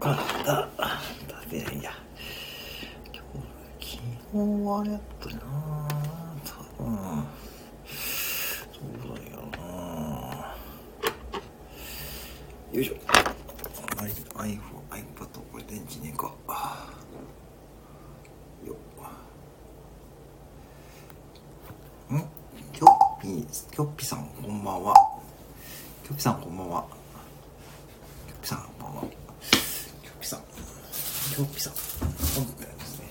あだ。食べないや。今日昨日はやったな。多分。そうだよな。よいしょ。あ iPhone、iPad これ電池ねえか。よっ。ん？キョッピー、キョッピさんこんばんは。キョッピさんこんばんはキョッピさんこんばんはキョッピさんキョッピさん本当ですね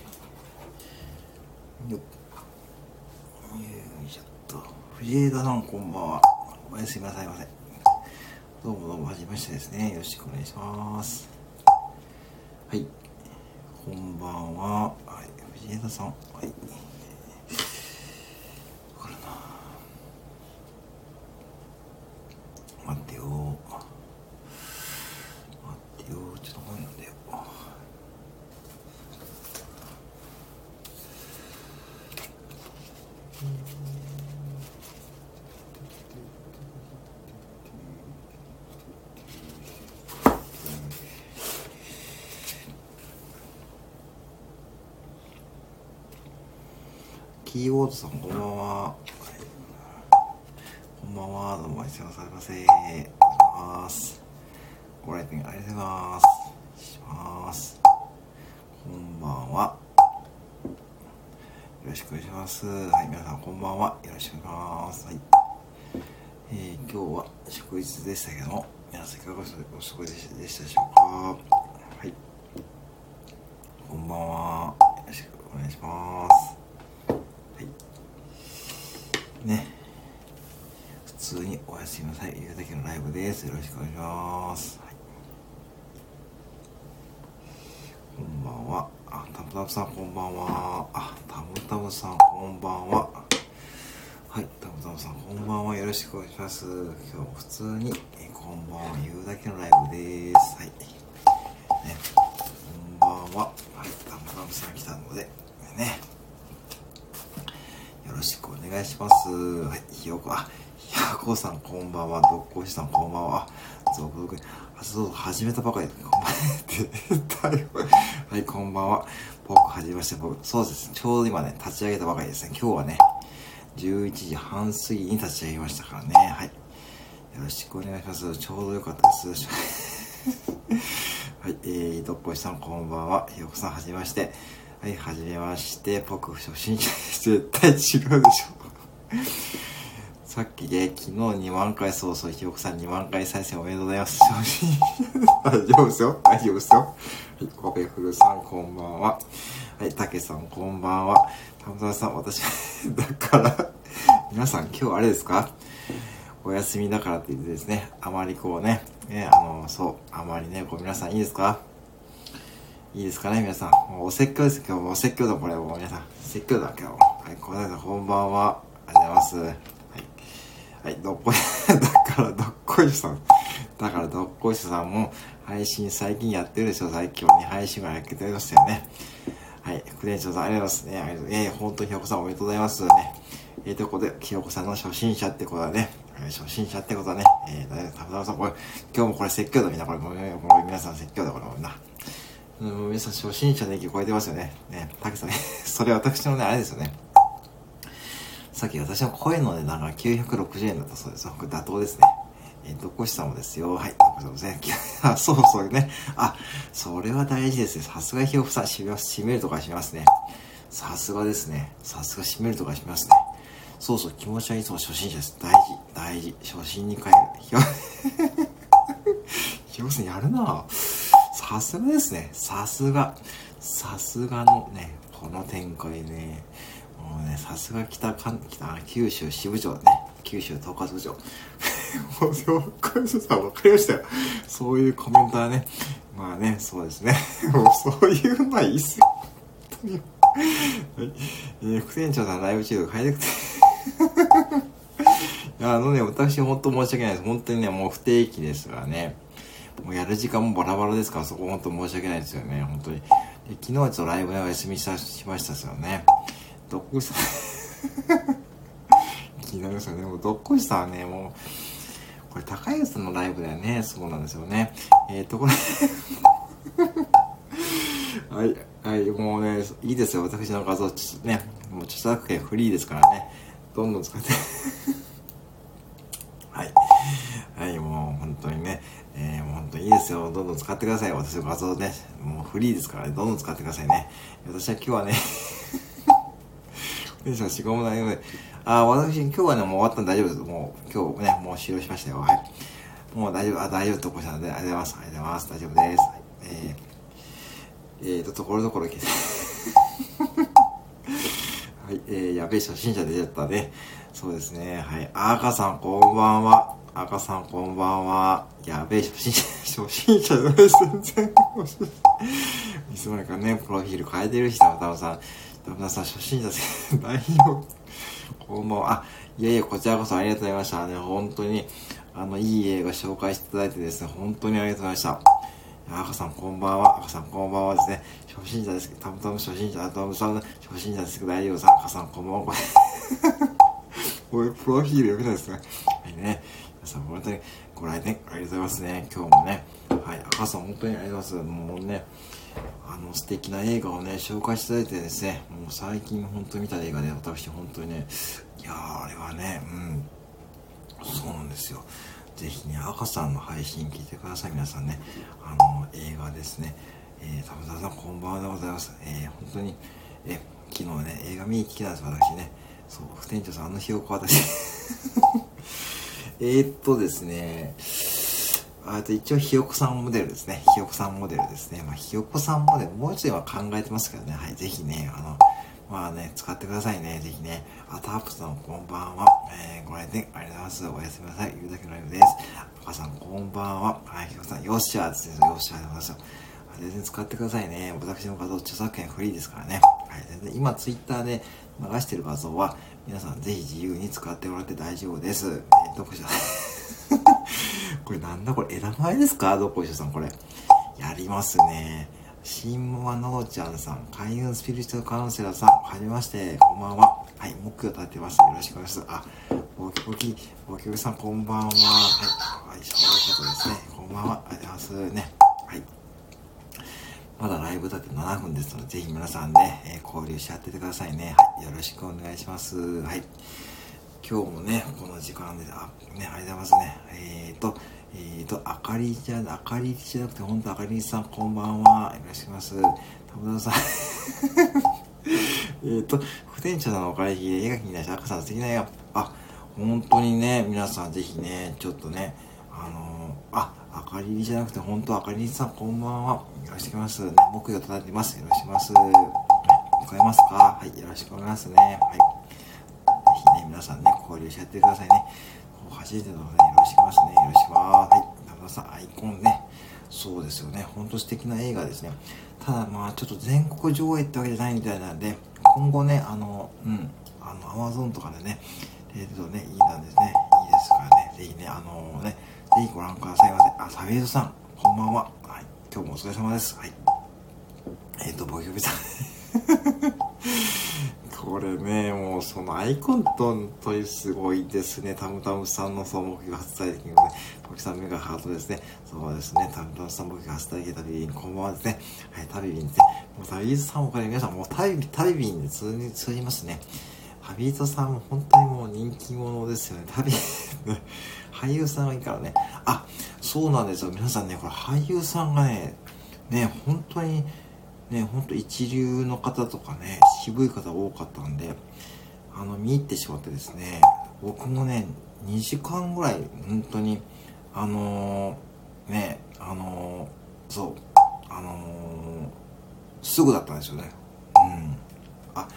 よっよいしょっと藤枝さんこんばんは。おやすみなさいませ。どうもどうもはじめましてですね。よろしくお願いします。はい。こんばんは。はい。藤枝さん。はいわかるな待ってよ待ってよちょっと前なんだよキーボードさんこんばんは、こんばんは。どうもおやすみなさいませお願います。ご来店ありがとうございます。します。こんばんは。よろしくお願いします。はい皆さんこんばんは。よろしくお願いします。はい。えー、今日は祝日でしたけども皆さんいかがお過ごしでしたでしょうかはいこんばんはよろしくお願いしますはいね。普通におやすみなさい。言うだけのライブです。よろしくお願いします、はい、こんばんは。あタムタムさんこんばんは。あタムタムさんこんばんは。はいタムタムさんこんばんは。よろしくお願いします。今日も普通にえこんばんは。言うだけのライブです。はい。ね。こんばんははいタムタムさん来たのでねよろしくお願いします。はい、ひよこ、あ、ひよこさんこんばんは、どっこしさん？こんばんは。あ、続々、あ、そう、始めたばかり、こんばんは。ってはい、こんばんは。僕、はじめまして、僕、そうです。ちょうど今ね、立ち上げたばかりですね。今日はね、11時半過ぎに立ち上げましたからね。はい。よろしくお願いします。ちょうどよかったです。はい、えー、どっこしさん？こんばんは。ひよこさんはじめまして。はい、はじめまして。僕、初心者。絶対違うでしょ。さっきね、昨日2万回、そうそう、ひよこさん2万回再生おめでとうございます。大丈夫ですよ。大丈夫ですよ。はい、コペフルさんこんばんは。はい、たけさんこんばんは。たむさん、私、だから、皆さん今日あれですか？お休みだからって言ってですね、あまりこうね、ね、あの、そう、あまりね、こう皆さんいいですか？いいですかね、皆さん。もうお説教です。今日もお説教だ、これ。もう皆さん。説教だ、今日。はい、小田さん、こんばんは。ありがとうございます。はい。どっこい、だから、どっこいしさん。だから、どっこいしさんも、配信最近やってるでしょ。最近はね、配信がやってましたよね。はい、副店長さん、ありがとうございますね。ありがとう。えー、本当にひよこさんおめでとうございますね。えー、ということで、ひよこさんの初心者ってことはね、初心者ってことはね、えー、たぶたぶさん、これ、今日もこれ説教だ、みんな、これ、もう、これ皆さん説教だ、これ、みんな。う、皆さん初心者の域超えてますよね。ね、たけさんね、それ私のね、あれですよね。さっき私の声の値段が960円だったそうです。これ妥当ですね。えー、どこしさんもですよ。はい、どこしさんもですね。あ、そうそうね。あ、それは大事ですね。さすがひよふさん、閉め閉めるとかしますね。さすがですね。さすが閉めるとかしますね。そうそう、気持ちはいつも初心者です。大事、大事。初心に帰る。ひよ、ひよさんやるなさすがですね。さすが。さすがのね、この展開ね。もうね、さすが北関、北、九州支部長だね。九州統括部長。もう、わかりました。わかりましたよ。そういうコメントはね。まあね、そうですね。もうそういうのはいいっすよ。本当に。はい。えー、副店長さんライブ中毒入りたくて。いや、あのね、私本当申し訳ないです。本当にね、もう不定期ですがね。もうやる時間もバラバラですから、そこ本当申し訳ないですよね、本当に。昨日はちょっとライブでお休みしたしましたですよね。どっこいさん気になりますよね。もうどっこいさんはね、もう、これ高安さんのライブだよね。そうなんですよね。えー、っと、こ れはい、はい、もうね、いいですよ。私の画像、ね、もう著作権フリーですからね。どんどん使って はい。はい、もう本当にね、えー、もう本当にいいですよ。どんどん使ってください。私の画像ね、もうフリーですから、ね、どんどん使ってくださいね。私は今日はね テンション仕込む内容で、あ、私今日はね、もう終わったんで大丈夫です。もう今日ね、もう終了しましたよ。はい。もう大丈夫、あ、大丈夫とこしたので、ありがとうございます。ありがとうございます。大丈夫です。えー、えーと、ところどころ消せ。はい、えー、やべえ初心者出ちゃったね。そうですね。はい。赤さん、こんばんは。赤さん、こんばんは。やべえ初心者、初心者じゃないです。全然。いつまでかね、プロフィール変えてる人、たまさん。たまさん、初心者です。大丈夫？こんばんは。あ、いやいや、こちらこそありがとうございましたね。本当に。あの、いい映画紹介していただいてですね、本当にありがとうございました。赤さんこんばんは。赤さんこんばんはですね。初心者ですけど、たむたむ初心者、たむさん初心者ですけど、大丈夫さん。赤さんこんばんは。これ、プロフィール読めないですね。はいね。皆さん本当にご来店ありがとうございますね。今日もね。はい。赤さん本当にありがとうございます。もうね、あの素敵な映画をね、紹介していただいてですね、もう最近本当に見た映画で、私本当にね、いやー、あれはね、うん。そうなんですよ。ぜひね、赤さんの配信聞いてください、皆さんね。あの、映画ですね。えー、たぶさん、こんばんはでございます。えー、本当に、え、昨日ね、映画見に来てたんです、私ね。そう、副店長さん、あのひよこ私。えっとですね、あと一応ひよこさんモデルですね。ひよこさんモデルですね。まあ、ひよこさんモデル、もう一度は考えてますけどね。はい、ぜひね、あの、まあね、使ってくださいね。ぜひね。あ、タープさんこんばんは。えー、ご来店ありがとうございます。おやすみなさい。言うだけのライブです。赤さんこんばんは。はい、ひよこさん、よっしゃーですね。よっしゃーでございますよ。全然使ってくださいね。私の画像著作権フリーですからね。はい、全然今ツイッターで流してる画像は皆さんぜひ自由に使ってもらって大丈夫です。えー、どこしょ これなんだこれ枝前ですか？どこしょさんこれ。やりますね。シンモアノーちゃんさん、開運スピリチュアルカウンセラーさん、はじめまして、こんばんは。はい、目標立てます。よろしくお願いします。あ、ボキボキ、ボキボキさん、こんばんは。はい、はい、そういうことですね。こんばんは。ありがとうございます。ね。はい。まだライブだって7分ですので、ぜひ皆さんね、えー、交流し合っててくださいね。はい、よろしくお願いします。はい。今日もね、この時間で、あ、ね、ありがとうございますね。えーと、えーと、あかりちゃ、あかりじゃなくて、本当あかりさん、こんばんは。よろしくお願いします。たぶさん。えっと、副店長さんのお借りで絵が気になる赤さん素敵な絵が、あ、本当にね、皆さんぜひね、ちょっとね、あのー、あ、あかりじゃなくて、本当あかりさん、こんばんは。よろしくお願いします。ね、僕が叩いてます。よろしくお願いします。聞こえますか？はい、よろしくお願いしますね。はい。皆さんね、交流し合ってくださいね。初めての方よろしくお願いしますね。よろしくお願いします。はい。田さん、アイコンね。そうですよね。ほんと素敵な映画ですね。ただまあ、ちょっと全国上映ってわけじゃないみたいなんで、今後ね、あの、うん、あの、アマゾンとかでね、えっとね、いいなんですね。いいですからね。ぜひね、あのね、ぜひご覧くださいませ。あ、サビエドさん、こんばんは。はい。今日もお疲れ様です。はい。えっ、ー、と、ボキボキさん。これね、もうそのアイコントンとすごいですね。タムタムさんの総目標初体験がね、ポキさんメガハートですね。そうですね。タムタムさん目標初体験旅便、こんばんはですね。はい、旅便ですね。もう旅人さんおかげで皆さんもう旅、旅便で通に通じますね。旅人さんも本当にもう人気者ですよね。旅、俳優さんがいいからね。あ、そうなんですよ。皆さんね、これ俳優さんがね、ね、本当に、ね、ほんと一流の方とかね、渋い方多かったんで、あの、見入ってしまってですね、僕もね、2時間ぐらい、本当に、あのー、ね、あのー、そう、あのー、すぐだったんですよね。うん。あ、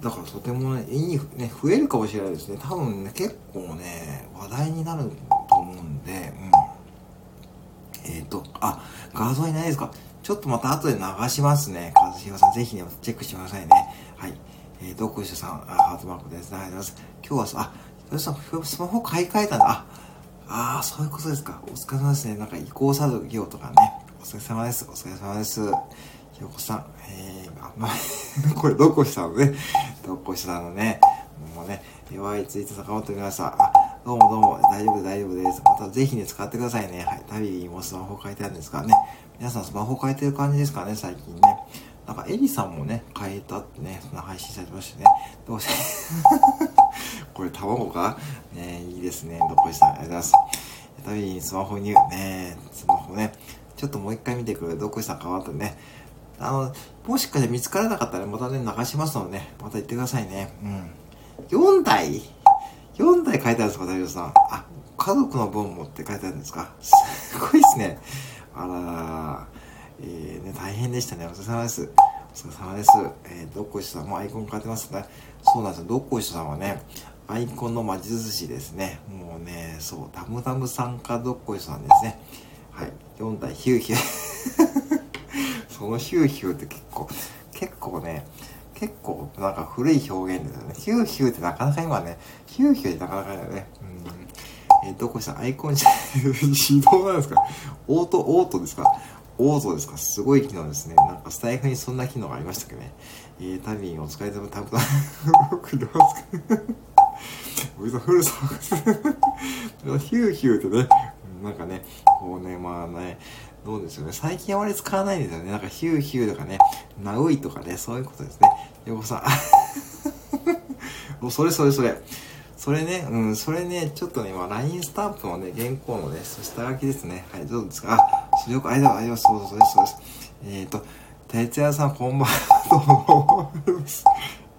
だからとてもね、いい、ね、増えるかもしれないですね。多分ね、結構ね、話題になると思うんで、うん。えっ、ー、と、あ、画像いないですか？ちょっとまた後で流しますね。和弘さん、ぜひね、チェックしてくださいね。はい。えー、どこしさん、あ、ハートマークです。ありがとうございます。今日はさ、あ、ひさん、スマホ買い替えたんだ。あ、ああ、そういうことですか。お疲れ様ですね。なんか移行作業とかね。お疲れ様です。お疲れ様です。ひよこさん、えー、あ、まあ、これどこしたのね。どこしたのね。もうね、弱いツイート坂本皆さん、あ、どうもどうも、大丈夫大丈夫です。またぜひね、使ってくださいね。はい。旅もスマホ書いてあるんですからね。皆さんスマホ変えてる感じですかね、最近ね。なんかエリさんもね、変えたってね、そんな配信されてましたね。どうせ これ卵か？ねいいですね。どこでしたありがとうございます。旅にスマホにね、スマホね、ちょっともう一回見てくる。どこしたかわとね。あの、もしかして見つからなかったらまたね、流しますのでね、また言ってくださいね。うん。4台 ?4 台書いてあるんですか、大丈夫さん。あ、家族の分もって書いてあるんですかすごいですね。あららえー、ね、大変でしたね。お疲れ様です。お疲れ様です。えー、どっこいしさんもアイコン変えてますね。そうなんですよ。どっこいしさんはね、アイコンの魔術師ですね。もうね、そう、タムタムさんかどっこいさんですね。はい。4体ヒューヒュー。そのヒューヒューって結構、結構ね、結構なんか古い表現ですよね。ヒューヒューってなかなか今ね、ヒューヒューってなかなかね、うん。えー、どこしたアイコンじゃ、指導なんですか？オート、オートですか？オートですか？すごい機能ですね。なんかスタイフにそんな機能がありましたけどね？えー、タビンお疲れ様、タブタブ、くれますか？おじさん、フルさん、ヒューヒューってね、なんかね、こうね、まあね、どうですよね。最近あまり使わないんですよね。なんかヒューヒューとかね、ナウイとかね、そういうことですね。よこさん。もうそれそれそれ。それね、うん、それね、ちょっとね、今、LINE スタンプのね、原稿のね、下書きですね。はい、どうですかあ、視力、ありがとうございます。そうそうです、そうです。えっ、ー、と、哲也さん、こんばんは。どうも。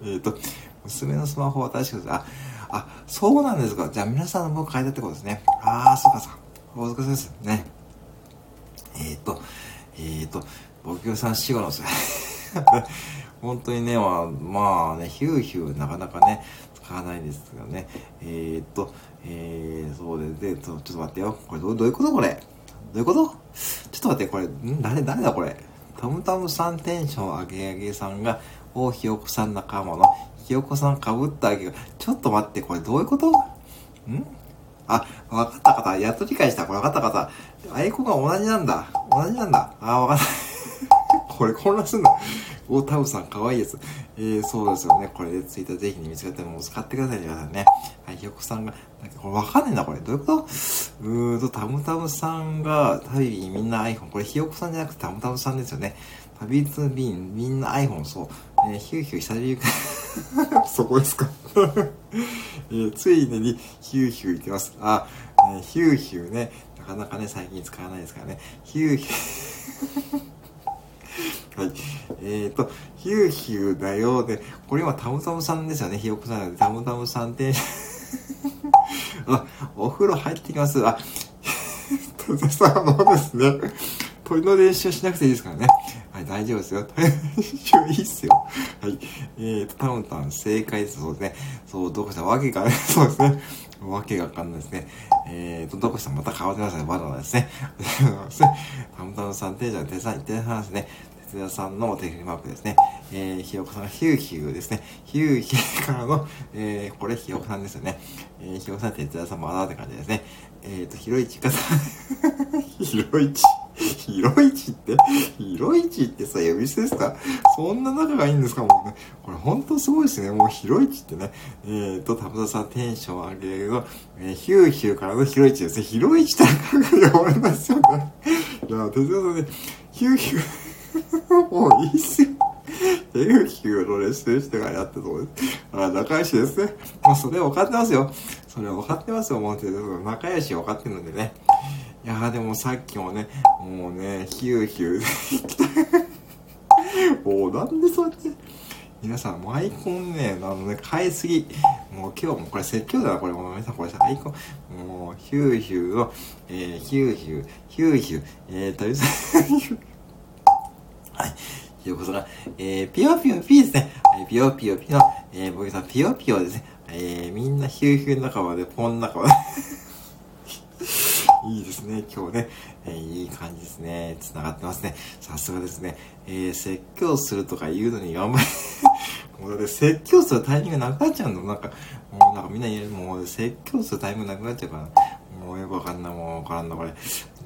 えっと、娘のスマホは確かです。あ、あ、そうなんですか。じゃあ皆さんの僕変えたってことですね。ああ、そうかそうか。お疲れ様です。ね。えっ、ー、と、えっ、ー、と、僕さん死後のせ本当にね、まあ、まあね、ヒューヒューなかなかね、使わないですけどね。えっ、と、えー、そうで、で、ちょっと待ってよ。これどうどういうことこれ？どういうこと？ちょっと待って、これ、ん誰、誰だこれ？タムタムさんテンション上げ上げさんが、大ひよこさん仲間のひよこさんかぶったあげが、ちょっと待って、これどういうこと？ん？あ、わかった方、やっと理解した。これわかった方。アイコンが同じなんだ。同じなんだ。あ、わかった。これ混乱すんだ。お、タブさんかわいいです。えー、そうですよね。これでツイッターぜひに見つかったらもう使ってください、皆さんね。はい、ひよこさんが、なんかこれわかんねえな、これ。どういうこと？うーんと、タムタムさんが、旅にみんな iPhone。これひよこさんじゃなくてタムタムさんですよね。旅ツビン、みんな iPhone、そう。えー、ヒューヒュー久々に そこですか えー、ついにヒューヒュー言ってます。あ、ね、ヒューヒューね、なかなかね、最近使わないですからね。ヒューヒューはい。えっ、ー、と、ヒューヒューだよ。で、これはタムタムさんですよね。ひよこさん、タムタムさんって、あ、お風呂入ってきます。あ、とぜさんのですね、鳥の練習しなくていいですからね。はい、大丈夫ですよ。いいっすよ。はい。えーと、タムタン正解です。そうですね。そう、どこしたわけが、そうですね。わけがわかんないですね。えーと、どこしたまた変わってますね。バナナですね。タムタムさん、テージャー、テさん、テさんですね。哲也さんの手振りマークですね。えー、ひよこさんがヒューヒューですね。ヒューヒューからの、えー、これひよこさんですよね。えー、ひよこさん、哲也さん、まだって感じですね。えーと、ひろいちかさん、ひろいち。ひろいちって、ひろいちってさ、呼び捨てですか？そんな仲がいいんですかもうね。これほんとすごいですね。もうひろいちってね。えーと、田村さんテンション上げるの、えー、ヒューヒューからのひろいちですね。ひろいちって呼ばれますよね。いや、哲也さんね、ヒューヒュー、もういいっすよ。ヒューヒューの練習してからやってそうです。あ、仲良しですね。もうそれ分かってますよ。それ分かってますよ、もう。仲良し分かってるんでね。いやーでもさっきもね、もうね、ヒューヒューもうなんでそうやって、皆さん、もうアイコンね、あのね、変えすぎ。もう今日もこれ説教だな、これ。もう皆さん、これさ、アイコン、もう、ヒューヒューの、えー、ヒューヒュー、ヒューヒュー、えーと、はい。ということが、えー、ピヨピヨピーですね。はい、ピヨピヨピの、えー、僕さん、ピヨピヨですね。えー、みんなヒューヒュー仲間で、ポン仲間で。いいですね。今日ね、えー、いい感じですね。繋がってますね。さすがですね。えー、説教するとか言うのに頑張り もうだって説教するタイミングなくなっちゃうの。なんか、もうなんかみんな言える、もう説教するタイミングなくなっちゃうから。もうよくわかんない、もうわからんな、これ。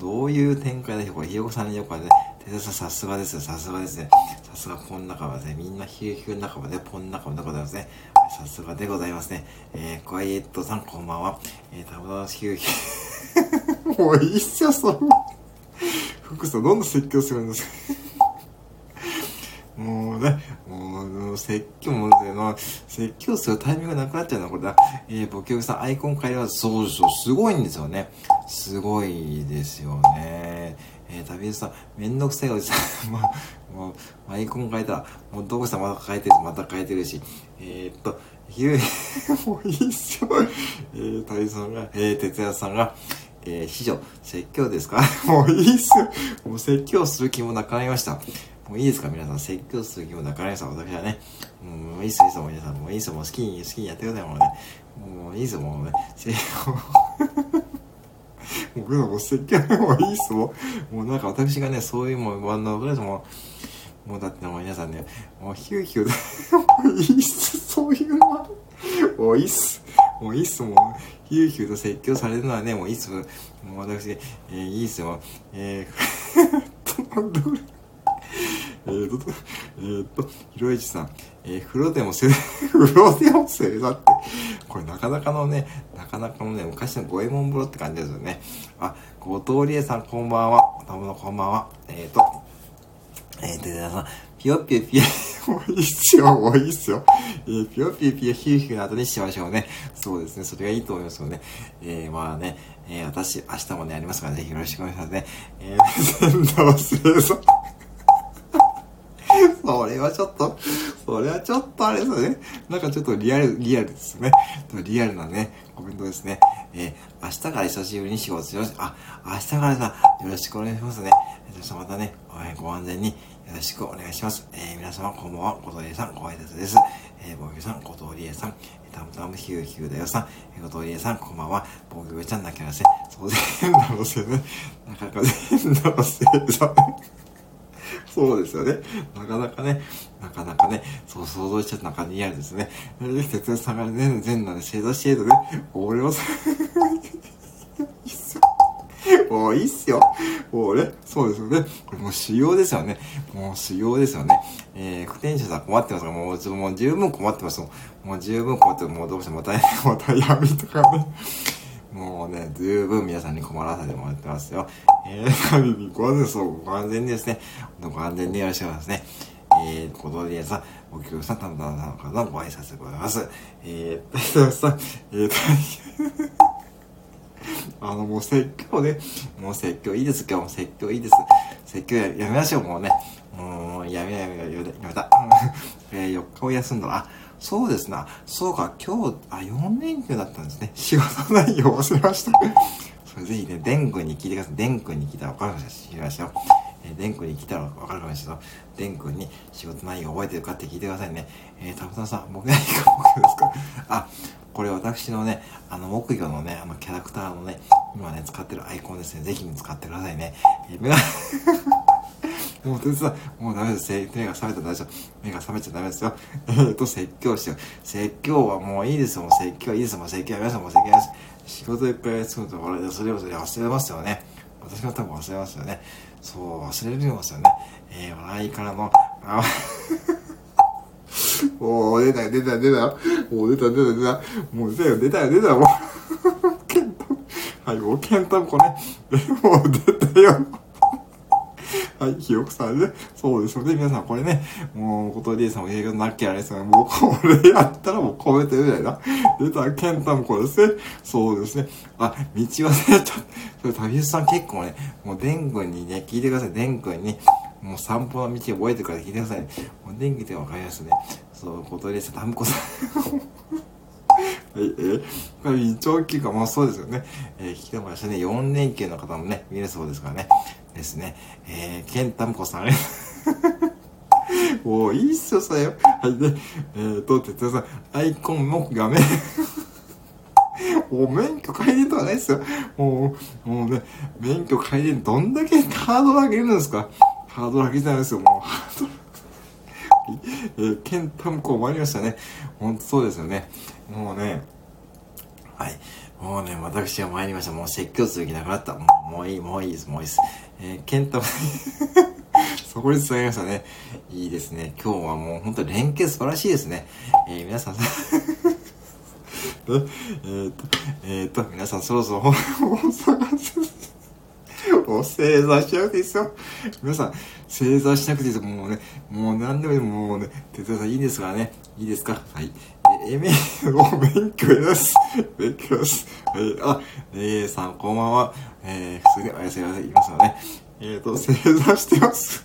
どういう展開でしょうこれ、ひよこさんによくあれね、テさんさすがですよ、さすがですね。さすがポン仲間ですね。みんなヒューヒュー仲間でポン仲間でございますね。さすがでございますね。えー、クワイエットさんこんばんは。えー、たぶんヒューヒュー。もういいっすよ、そんな。福さん、どんな説教するんですか もうね、もう、説教も、の説教するタイミングなくなっちゃうのこれだ。えー、ボケさん、アイコン変えは、そうそう、すごいんですよね。すごいですよね。えー、旅人さん、めんどくさいおじさん、まあ、もう、アイコン変えたら、もうどこさまた変えてるまた変えてるし、えー、っと、ひゅもういいっすよ。えー、旅さんが、えー、哲也さんが、えー、師匠、説教ですか？もういいっすよ。もう説教する気もなくなりました。もういいですか皆さん、説教する気もなくなりました。私はね。もういいっす、いいっす、皆さん。もういいっす、もう好きに、好きにやってください、もうね。もういいっす、もうね。僕のも説教もういいっすもう。もうなんか私がね、そういうもう、ワンのぐらいも、もうだってもう皆さんね、もうヒューヒューで、もういいっす、そういうのは。もういいっす。もういいっす、もう。ヒューヒューと説教されるのはね、もういいっす。もう私、えー、いいっすよ。えー、どれ えーと、えーと、ひろいちさん、えー、風呂でもせ、風呂でもせだって、これなかなかのね、なかなかのね、昔の五右衛門風呂って感じですよね。あ、後藤理恵さんこんばんは。たぶのこんばんは。えーと、えーと、皆さん、ぴよぴよぴよ、もういいっすよ、もういいっすよ。えー、ぴよぴよぴよヒューヒューの後にしましょうね。そうですね、それがいいと思いますよね。えー、まあね、えー、私、明日もね、ありますからぜひよろしくお願いしますね。えー、仙道生さん。それはちょっと、それはちょっとあれですね。なんかちょっとリアル、リアルですね。リアルなね、コメントですね。えー、明日から久しぶりに仕事します。あ、明日からさ、よろしくお願いしますね。そしてまたね、ご安全によろしくお願いします。えー、皆様こんばんは、小藤理恵さん、ご挨拶です。えー、防御さん、小藤理恵さん、たむたむヒューヒューだよさん、えー、小藤理恵さん、こんばんは、防御ちゃん、泣きなせ。そう、全裸のせいね。なかなか全裸のせいさ。そうですよね。なかなかね、なかなかね、そう想像しちゃった中にリアルですね。哲也さんがね、全裸で正座してるとね、俺はさ、いいっすよ。もういいっすよ。もうね、そうですよね。これもう修行ですよね。もう修行ですよね。えー、不転者さん困ってますかもう、もう十分困ってますももう十分困ってもうどうしてもた、また闇とかね。もうね、十分皆さんに困らせてもらってますよ。えー、旅にご安全、そう、ご安全にですね。ご安全によろしくお願いますね。えー、小鳥さん、お客さん、たんたんさんからのご挨拶でございます。えー、大さん、えー、あの、もう説教ね。もう説教いいです、今日も説教いいです。説教ややめましょう、もうね。もう、やめやめやめ、やめた。えー、4日を休んだら、そうですな。そうか、今日、あ、4連休だったんですね。仕事内容忘れました。それぜひね、デン君に聞いてください。デン君に聞いたら分かるかもしれないですよ。えー、デン君に聞いたら分かるかもしれないですよ。デン君に仕事内容覚えてるかって聞いてくださいね。えー、たぶたさん、僕何か僕ですか？あ、これ私のね、あの、木魚のね、あの、キャラクターのね、今ね、使ってるアイコンですね。ぜひ使ってくださいね。えー、もう全然、もうダメです。目が覚めたら大丈夫。目が覚めちゃダメですよ。えっと、説教しよう。説教はもういいですよ。もう説教はいいですよ。もう説教やめましょう。もう説教やめましょう。仕事いっぱい休むと、俺、それをそれ忘れますよね。私は多分忘れますよね。そう、忘れるますよね。えー、笑いからの、あ、おー、出たよ、出たよ、出たよ。おー出た、出た、出た。もう出たよ、出たよ、出たよ、もう。ケンタはい、もうケンタもこれ、もう出たよ。はい、ひよこさんね。そうですよね。皆さん、これね、もう、ことりえさんも映画なきゃあれですよね。もう、これやったらもう超えてるじゃないな。出た、ケンタもこれですね。そうですね。あ、道忘れた。それ、旅さん結構ね、もう、デン君にね、聞いてください。デン君に、もう散歩の道覚えてるから聞いてください。もう、デン君でわかりますね。そう、ことりえさん、タムコさん。はい、えー、これ、胃腸休暇もそうですよね。えー、聞いてもらいましたね。4連休の方もね、見れそうですからね。ですね。えー、ケンタムコさん、あ れもういいっすよ、それよ。はい、で、えーと、哲也さん、アイコンも画面もう免許改伝とかないっすよ。もう、もうね、免許改伝どんだけハードル上げるんですかハードル上げてないですよ、もう。ハードル。えー、ケンタムコ終わりましたね。ほんとそうですよね。もうね、はい。もうね、私は参りました。もう説教する気なくなった。もうもういい、もういいです、もういいです。えー、ケンタ そこに伝わりましたね。いいですね。今日はもう本当連携素晴らしいですね。えー、皆さん、えっと、えっ、ー、と、えっ、ー、と、皆さんそろそろ本を探す。こう、正座しなくていいですよ。皆さん、正座しなくていいです。もうね、もう何でもいい、もうね、哲也さんいいんですからね。いいですか？はい。え、メを勉強やす。勉強やす。はい。あ、えー、さん、こんばんは。えー、普通におやすみなさい。言いますよね。えーと、正座してます。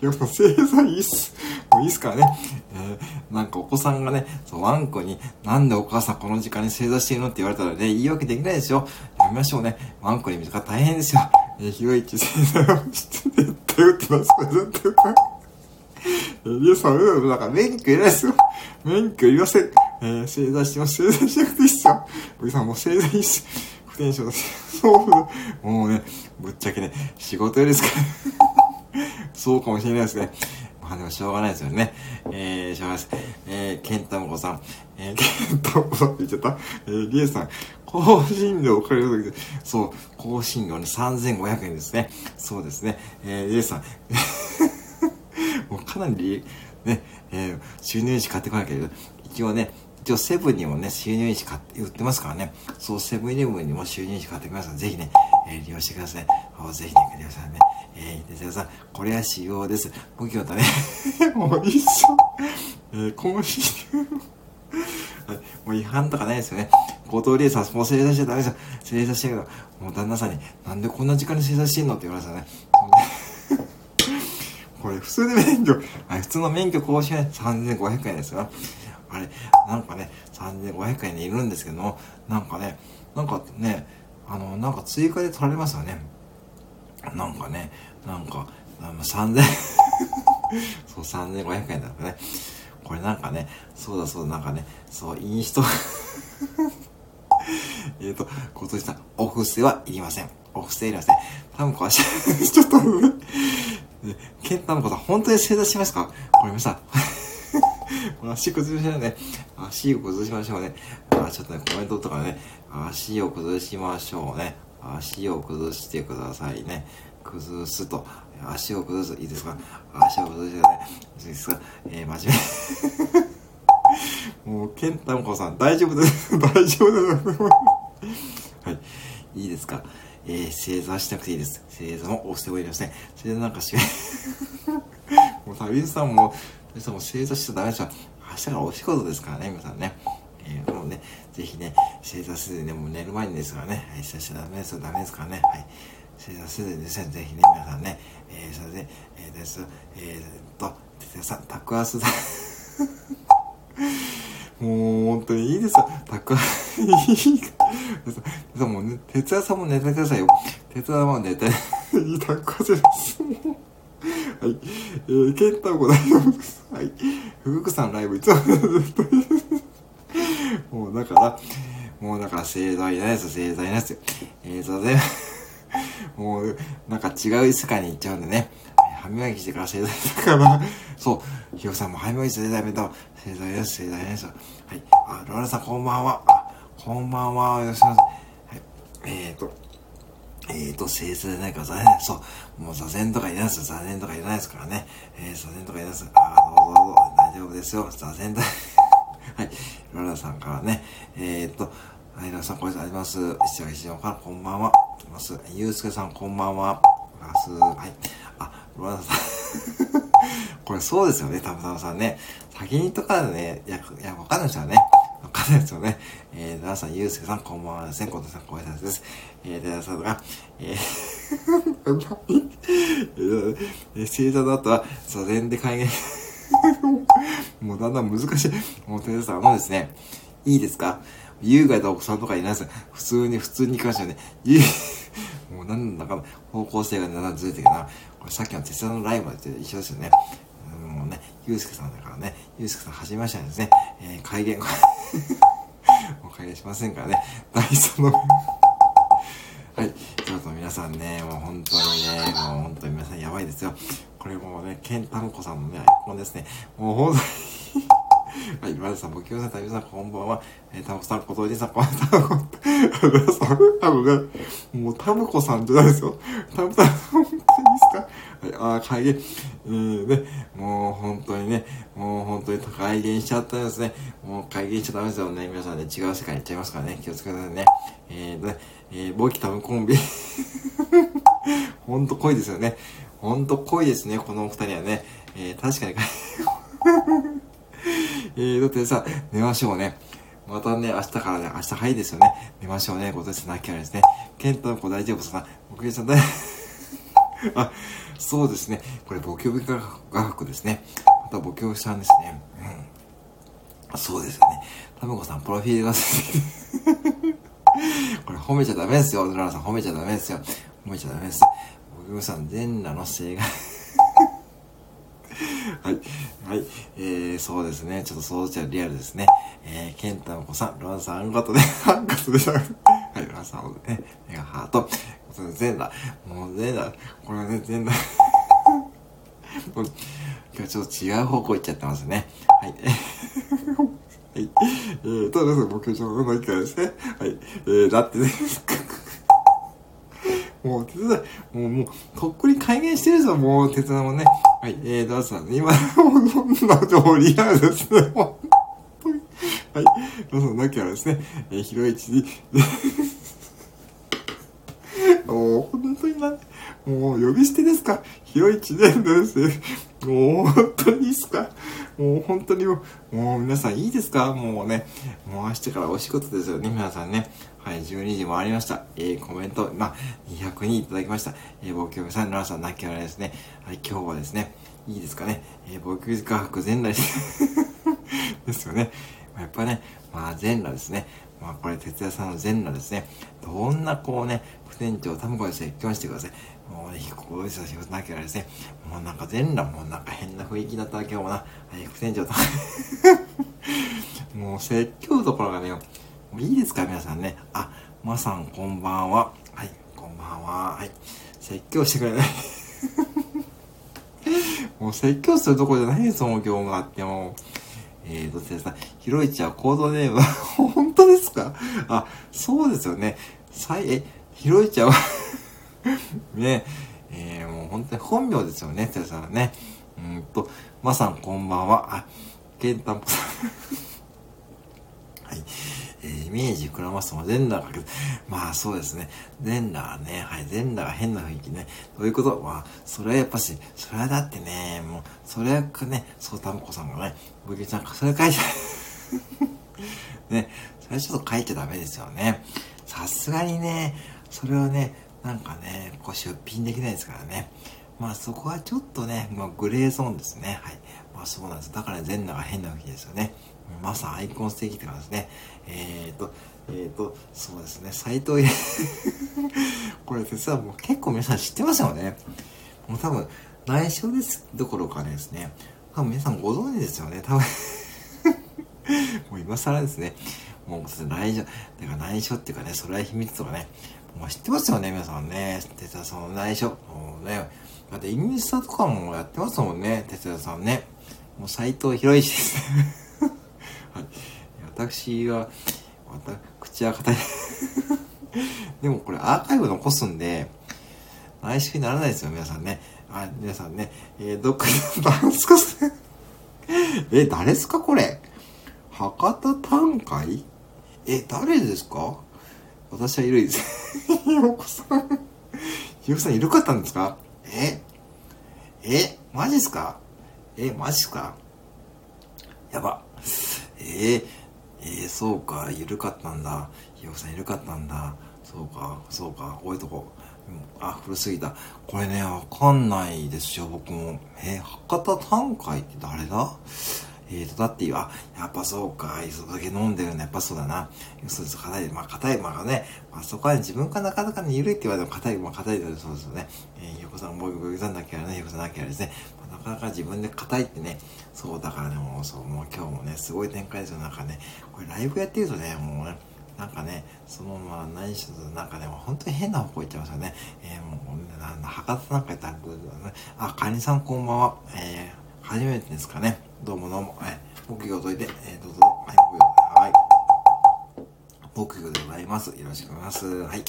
いや、もう正座いいっす。もういいっすからね。えー、なんかお子さんがね、そう、ワンコに、なんでお母さんこの時間に正座してるのって言われたらね、言い訳できないですよ。やめましょうね。ワンコに見つか大変ですよ。えー、ひろいち正座をして絶対打ってます。絶対打ってます。えー、リエさん、うん、なんか免許いらいですよ。免許いりません。えー、正座してます。正座しなくていいっすよ。おじさんもう正座いいっす。不テンションだそう、もうね、ぶっちゃけね、仕事よりですからそうかもしれないですね。まあでもしょうがないですよね。えー、しょうがないです。えー、ケンタモコさん。えー、ケンタモコさんって言っちゃった。えー、リエさん。更新料借りるときで、そう、更新料ね、3500円ですね。そうですね。えー、リエさん。もうかなり、ね、えー、収入費買ってこなきゃいけない。一応ね、一応セブンにもね、収入費買って売ってますからね。そう、セブンイレブンにも収入費買ってください。ぜひね、えー、利用してください。ぜひね、利用してくださいね。えー、哲さん、これは仕様です。武器のため、もう一緒。えー、更新 はい、もう違反とかないですよね。後藤理恵さん、もう正座しちゃダメですよ。正座してるけど、もう旦那さんに、なんでこんな時間に正座してんのって言われたね。これ、普通で免許、はい、普通の免許更新は3500円ですよ。あれ、なんかね、3500円でいるんですけども、なんかね、なんかね、あの、なんか追加で取られますよね。なんかね、なんか、3000 そう、3500円だったね。これなんかね、そうだそうだ、なんかね、そう、インスト えっと、今年さん、お布施はいりません。お布施いりません。多分これ、ちょっと、ケンタのこと本当に正座しますか？これもさ、足崩しましょうね。足を崩しましょうね。あ、ちょっとね、コメントとかね、足を崩しましょうね。足を崩してくださいね。崩すと。足を崩す。いいですか？足を崩してね。いいですか？えー、真面目。もう、ケンタンコさん、大丈夫です。大丈夫です。はい。いいですか？えー、正座しなくていいです。正座も押してもいいですね。正座なんかし もう、旅人さんも、旅さんも正座しちゃダメですよ。明日からお仕事ですからね、皆さんね。えー、もうね、ぜひね、正座せずにね、もう寝る前にですからね、はい、しちゃダメですよ、ダメですからね、はい。正座せずにですね、ぜひね、皆さんね、えー、それで、えー、です、えー、っと、哲也さん、タクアスだ。もう、本当にいいですよ。タクアス、いいか。もうね、哲也さんも寝てくださいよ。哲也も寝て、いいタクアスです。はい。えー、ケンタも大丈夫です。はい。ふぐくさんライブいつも もうだから、もうだから盛大なやつ、盛大なやつ。えーとね、もう、なんか違う世界に行っちゃうんでね。歯磨きしてから盛大だから、そう、ひよさんも歯磨きしてダメだ。盛大です、盛大です。はい。あ、ローラさんこんばんは。あ、こんばんは。よろしくお願いします。はい。えーと、えーと、聖座でないから座禅、そう、もう座禅とかいらないですよ。座禅とかいらないですからね。えー、座禅とかいらないです。あ、どうぞどうぞ、大丈夫ですよ。座禅だ。はい。ロラさんからね、えー、と、はい、皆さん、これあります。石垣市場からこんばんは。来ます。ゆうすけさん、こんばんは。ます。はい。ロラさん。これそうですよね、たむたむさんね。先にとかでね、いや、いや、わかんないですよね。わかんないですよね。えー、皆さん、ゆうすけさん、こんばんはですね。近藤さん、ご挨拶です。えー、で、さんが、えー、えー、星座の後は、座禅で改元 もうだんだん難しい。もう、テレさん、あのですね、いいですか？優雅なお子さんとかいないです普通に、普通に関してはね、もうなんだか方向性がだんだんずれてるな。これさっきのテスラのライブと一緒ですよね。もうね、ゆうすけさんだからね、ゆうすけさん始めましたですね。えー、改元、もう改元しませんからね。第3の はい。ちょっと皆さんね、もう本当にね、もう本当に皆さんやばいですよ。これもうね、ケンタンコさんのね、アイコンですね。もう本当にはい、今田さん、ごきょうさん、たびさん、こんばんは。えー、タムコさん、小峠さん、こんばんは。タムさん、タムが、もうタムコさんじゃないですよ。タムさん、本当にいいですかはい、ああ、改元、うんね、もう本当にね、もう本当に改元しちゃったんですね。もう改元しちゃダメですよね。皆さんね、違う世界に行っちゃいますからね。気をつけてくださいね。えーね、えー、ボキタムコンビ。ほんと濃いですよね。ほんと濃いですね、このお二人はね。えー、確かにえー、だってさ、寝ましょうね。またね、明日からね、明日早いですよね。寝ましょうね。今年なきゃですね。ケントの子大丈夫さ、僕さん大 あ、そうですね。これ、母教部画学ですね。また母教さんですね。うん。そうですよね。タムコさん、プロフィールが これ褒めちゃダメですよ。ドララさん褒めちゃダメですよ。褒めちゃダメです。母教さん、全裸の性がはい。はい。えー、そうですね。ちょっとそうちゃリアルですね。えー、ケンタの子さん、ロアンさん、あんことで、ハンカスでしょ。はい、ロアンさん、ね、メガハート。全裸。もう全裸。これはね、全裸。今日ちょっと違う方向行っちゃってますね。はい。はい。えー、ただですね、僕ちょっと何かですね。はい。えー、だってね、もう、手伝い、もう、もう、とっくに改元してるぞ、もう、手伝いもね。はい、えー、どうぞ、今、もう、そんな情報リアルですね、ほんとに。はい、どうぞ、なきゃですね、えー、広い地に、もう、本当にな、もう、呼び捨てですか？広い地年ですもう、本当にいいっすか？もう、本当にもう、もう、皆さんいいですか？もうね、もう明日からお仕事ですよね、皆さんね。はい、12時回りました。えー、コメント、まあ、200人いただきました。えー、僕さん、ランさん、なきゃらですね。はい、今日はですね、いいですかね？えー、僕画伯全裸です よね。やっぱね、まあ、全裸ですね。まあ、これ、哲也さんの全裸ですね。どんなこうね、副店長、タムコで説教してください。もうね、こういう仕事なきゃですね。もうなんか全裸、もなんか変な雰囲気だった今日もな。はい、副店長と。もう説教どころがね、もういいですか皆さんね。あ、まさんこんばんは。はい、こんばんは。はい。説教してくれない もう説教するとこじゃないですもん、今日があっても。えーとですね、ひろいちはコードネーム、本当ですか？あ、そうですよね。さい、え、ひろいちゃんは ね、えー、もう本当に本名ですよね、てさんね。うんと、まさんこんばんは。あ、けんたんぽさん はい。えー、イメージ膨らますも全裸かけど、まあそうですね。全裸ね、はい、全裸が変な雰囲気ね。どういうことまあ、それはやっぱし、それはだってね、もう、それはかね、そうたむこさんがね、ブギちゃん、それ書いちゃ。ね、それはちょっと書いちゃダメですよね。さすがにね、それはね、なんかね、こう出品できないですからね。まあそこはちょっとね、まあ、グレーゾーンですね。はい。まあそうなんです。だから全裸が変な雰囲気ですよね。まさアイコン素敵って感じですね。えっ、ー、と、えっ、ー、と、そうですね、斎藤 これ実はもう結構皆さん知ってますよね。もう多分、内緒ですどころかですね、多分皆さんご存知ですよね、多分 もう今更ですね。もう内緒、だから内緒っていうかね、それは秘密とかね、もう知ってますよね、皆さんね。哲也さんの内緒。もうね、だってインスタとかもやってますもんね、哲也さんね。もう斎藤博之ですはい。私は、また、口は硬い でもこれアーカイブ残すんで、内緒にならないですよ、皆さんね。あ、皆さんね。えー、どっかで、なんすかえ、誰すかこれ博多短会？え、誰ですか？私はゆるいです。ひよこさん。ひよこさんいるかったんですか？え？え？マジっすか？え、マジっすか？やば。え？ー、えー、そうか、ゆるかったんだ。ひよこさんゆるかったんだ。そうか、そうか、こういうとこ。あ、古すぎた。これね、わかんないですよ、僕も。えー、博多短会って誰だ？えーと、だって言う、あ、やっぱそうか、そだけ飲んでるのやっぱそうだな。そうです、硬い、まあ硬い、まあね、まあそこは、ね、自分がなかなかね、緩いって言われても硬い、まあ硬いそうですよね。えー、ひよこさん、もうごさんなきゃね、ひよこさんなきゃですね。まあ、なかなか自分で硬いってね、そうだからね、もうそう、もう今日もね、すごい展開ですよ、なんかね。これライブやってるとね、もうね、なんかね、そのまま何しろなんかね、本当に変な方向行っちゃいますよね。えー、もう、なん博多なんかやったら、あ、カニさんこんばんは。えー、初めてですかね。どうもどうも。はい。木魚といて、えー、どうぞ。はい、木魚。はい。木魚でございます。よろしくお願いします。はい。はい。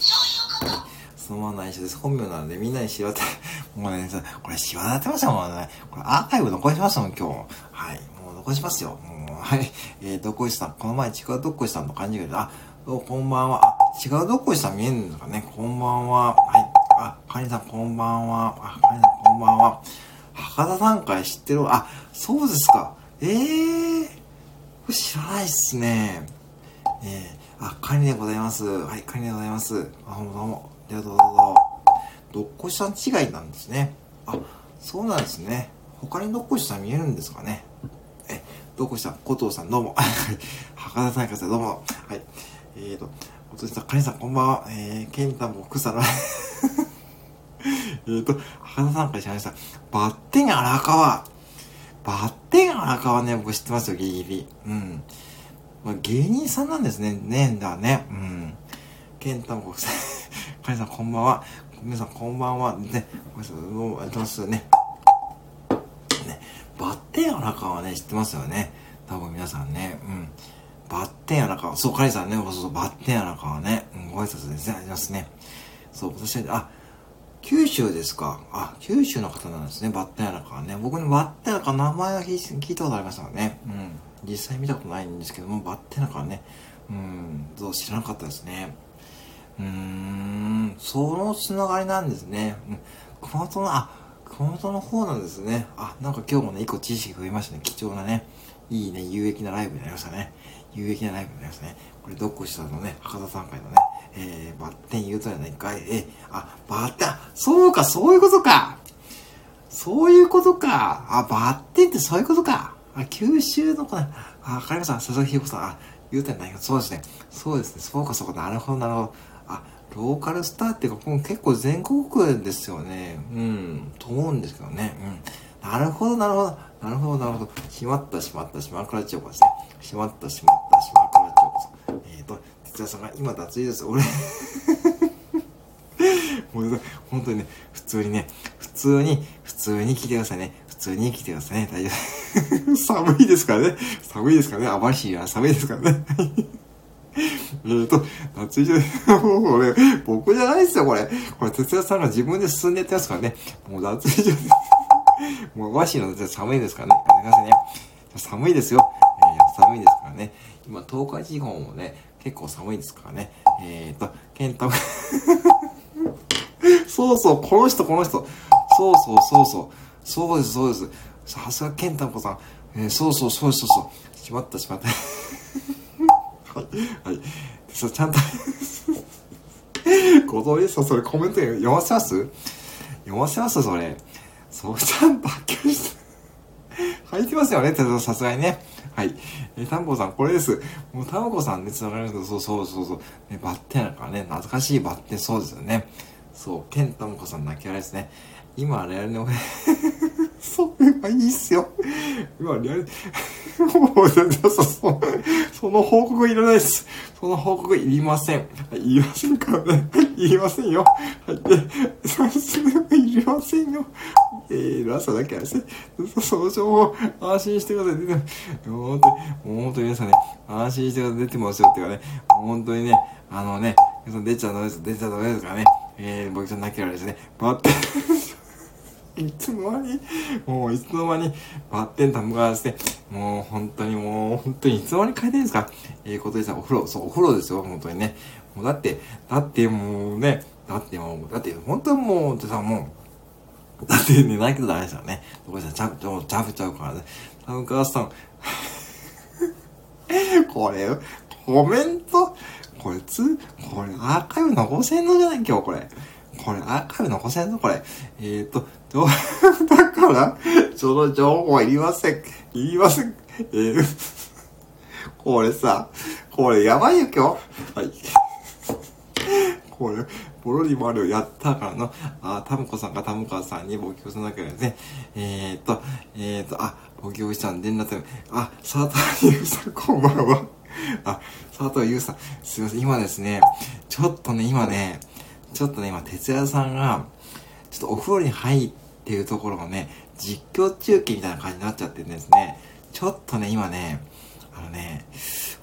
そのまま内緒です。本名なのでみんなに知られて、もうね、これ、しわ立ってましたもんね。これ、アーカイブ残しましたもん、今日。はい。もう残しますよ。もう、はい。えー、どこいさん。この前、違うどこいさんの感じが、あ、どうこんばんは。あ、違うどこいさん見えるんですかね。こんばんは。はい。あ、カニさん、こんばんは。あ、カニさん、こんばんは。博多山会知ってるあ、そうですか。ええー、知らないっすね。えー、あ、カニでございます。はい、カニでございます。あ、どうもどうも。ありがとうどうぞ。どっこしさん違いなんですね。あ、そうなんですね。他にどっこしさん見えるんですかね。え、どっこしさん、古藤さんどうも。博多大会さんどうも。はい。えーと、おとさん、カニさんこんばんは。えー、ケンタも草の えっと、博多参加しました。バッテン荒川。バッテン荒川ね、僕知ってますよ、ギリギリ。うん。まあ、芸人さんなんですね。ねんだね。うん。ケンタも国際。カニさんこんばんは。皆さんこんばんは。ね、ごめんなさい。どうもありますね。ね、バッテン荒川ね、知ってますよね。多分皆さんね。うん。バッテン荒川。そう、カニさんね、そうそう、バッテン荒川ね。うん、ご挨拶ですね。ありますね。そう、私は、あ、九州ですか？あ、九州の方なんですね。バッテンアラカはね。僕にバッテンアラカ名前は聞いたことありましたからね。うん。実際見たことないんですけども、バッテンアラカはね、うん、どう知らなかったですね。うーん、そのつながりなんですね。うん。熊本の、あ、熊本の方なんですね。あ、なんか今日もね、一個知識増えましたね。貴重なね。いいね、有益なライブになりましたね。有益なライブになりましたね。これ、どっこしたのね、博多山会のね、えー、バッテン言うとやないかい？えー、あ、バッテン、そうか、そういうことか。そういうことか。あ、バッテンってそういうことか。あ、九州の子だ。あ、わかりました。佐々木ひよこさん。あ、言うてないか。そうですね。そうですね。そうか、そうか。なるほど、なるほど。あ、ローカルスターっていうか、もう結構全国ですよね。うん。と思うんですけどね。うん。なるほど、なるほど。なるほど、なるほど。しまった、しまった、しまくらちおこですね。しまった、しまった、しまくらちおこえっ、ー、と、哲也さんが今脱衣です。俺 もう本当にね、普通にね、普通に、普通に来てくださいね。普通に来てくださいね。大丈夫。寒いですからね。寒いですからね。あまりは寒いですからね。えっと、夏井じゃ、もうこれ、僕じゃないですよ、これ。これ、哲也さんが自分で進んでやってますからね。もう夏井じゃ、もう和紙の夏寒いですからね。すいませんね。寒いですよ。えー、寒いですからね。今、東海地方もね、結構寒いですからね。えっ、ー、と、ケンタそうそう、この人、この人。そうそう、そうそう。そうです、そうです。さすがケンタコさん。えー、そうそう、そうそう、そう。しまった、しまった。はい、はい。そうちゃんと ご同意さん、それコメント読ませます？読ませます？それ。そう、ちゃんと発見して。履いてますよね、さすがにね。はい。えー、タンポさん、これです。もう、タンポさんね、繋がると、そうそうそうそう。ね、バッテンだかね、懐かしいバッテン、そうですよね。そう、ケンタンポさん泣き笑いですね。今、レアルの、それはいいっすよ。今、リアル、もうそうそ、そその報告いらないです。その報告いりません。はい、いりませんからね。いりませんよ。はい、で、さすがいりませんよ。えー、ラストだけはですね、その情報、安心してください。もう本当に、本当に皆さんね、安心してください。出てますよっていうかね、本当にね、あのね、出ちゃダメです、出ちゃダメですからね、えー、僕ちゃんなきゃですね、バッて、いつの間に、もういつの間にバッテンタムがして、もう本当にもう、本当にいつの間に変えてるんですか？ええー、ことでさ、お風呂、そう、お風呂ですよ、本当にね。もうだって、だってもうね、だってもう、だって本当にもう、ってさ、もう、だって寝ないけどダメですよね。ごめんなさ、ちゃちゃ、ちゃぶちゃうからね。タムカーさん、これ、コメント、こいつ、これアーカイブ残せんのじゃない？今日これ。これアーカイブ残せんの？これ。えーと、だから、その情報はいりません。いりません。えー、これさ、これやばいよ今日。はい。これ、ボロリマリオやったからの、あ、タムコさんがタムカさんに募集しなきゃでね。えーと、えーと、あ、募集したんでん、なって、あ、佐藤優さんこんばんは。あ、佐藤優さん、すいません、今ですね、ちょっとね、今ね、ちょっとね、今、哲也さんが、ちょっとお風呂に入ってるところがね、実況中継みたいな感じになっちゃってるんですね。ちょっとね、今ね、あのね、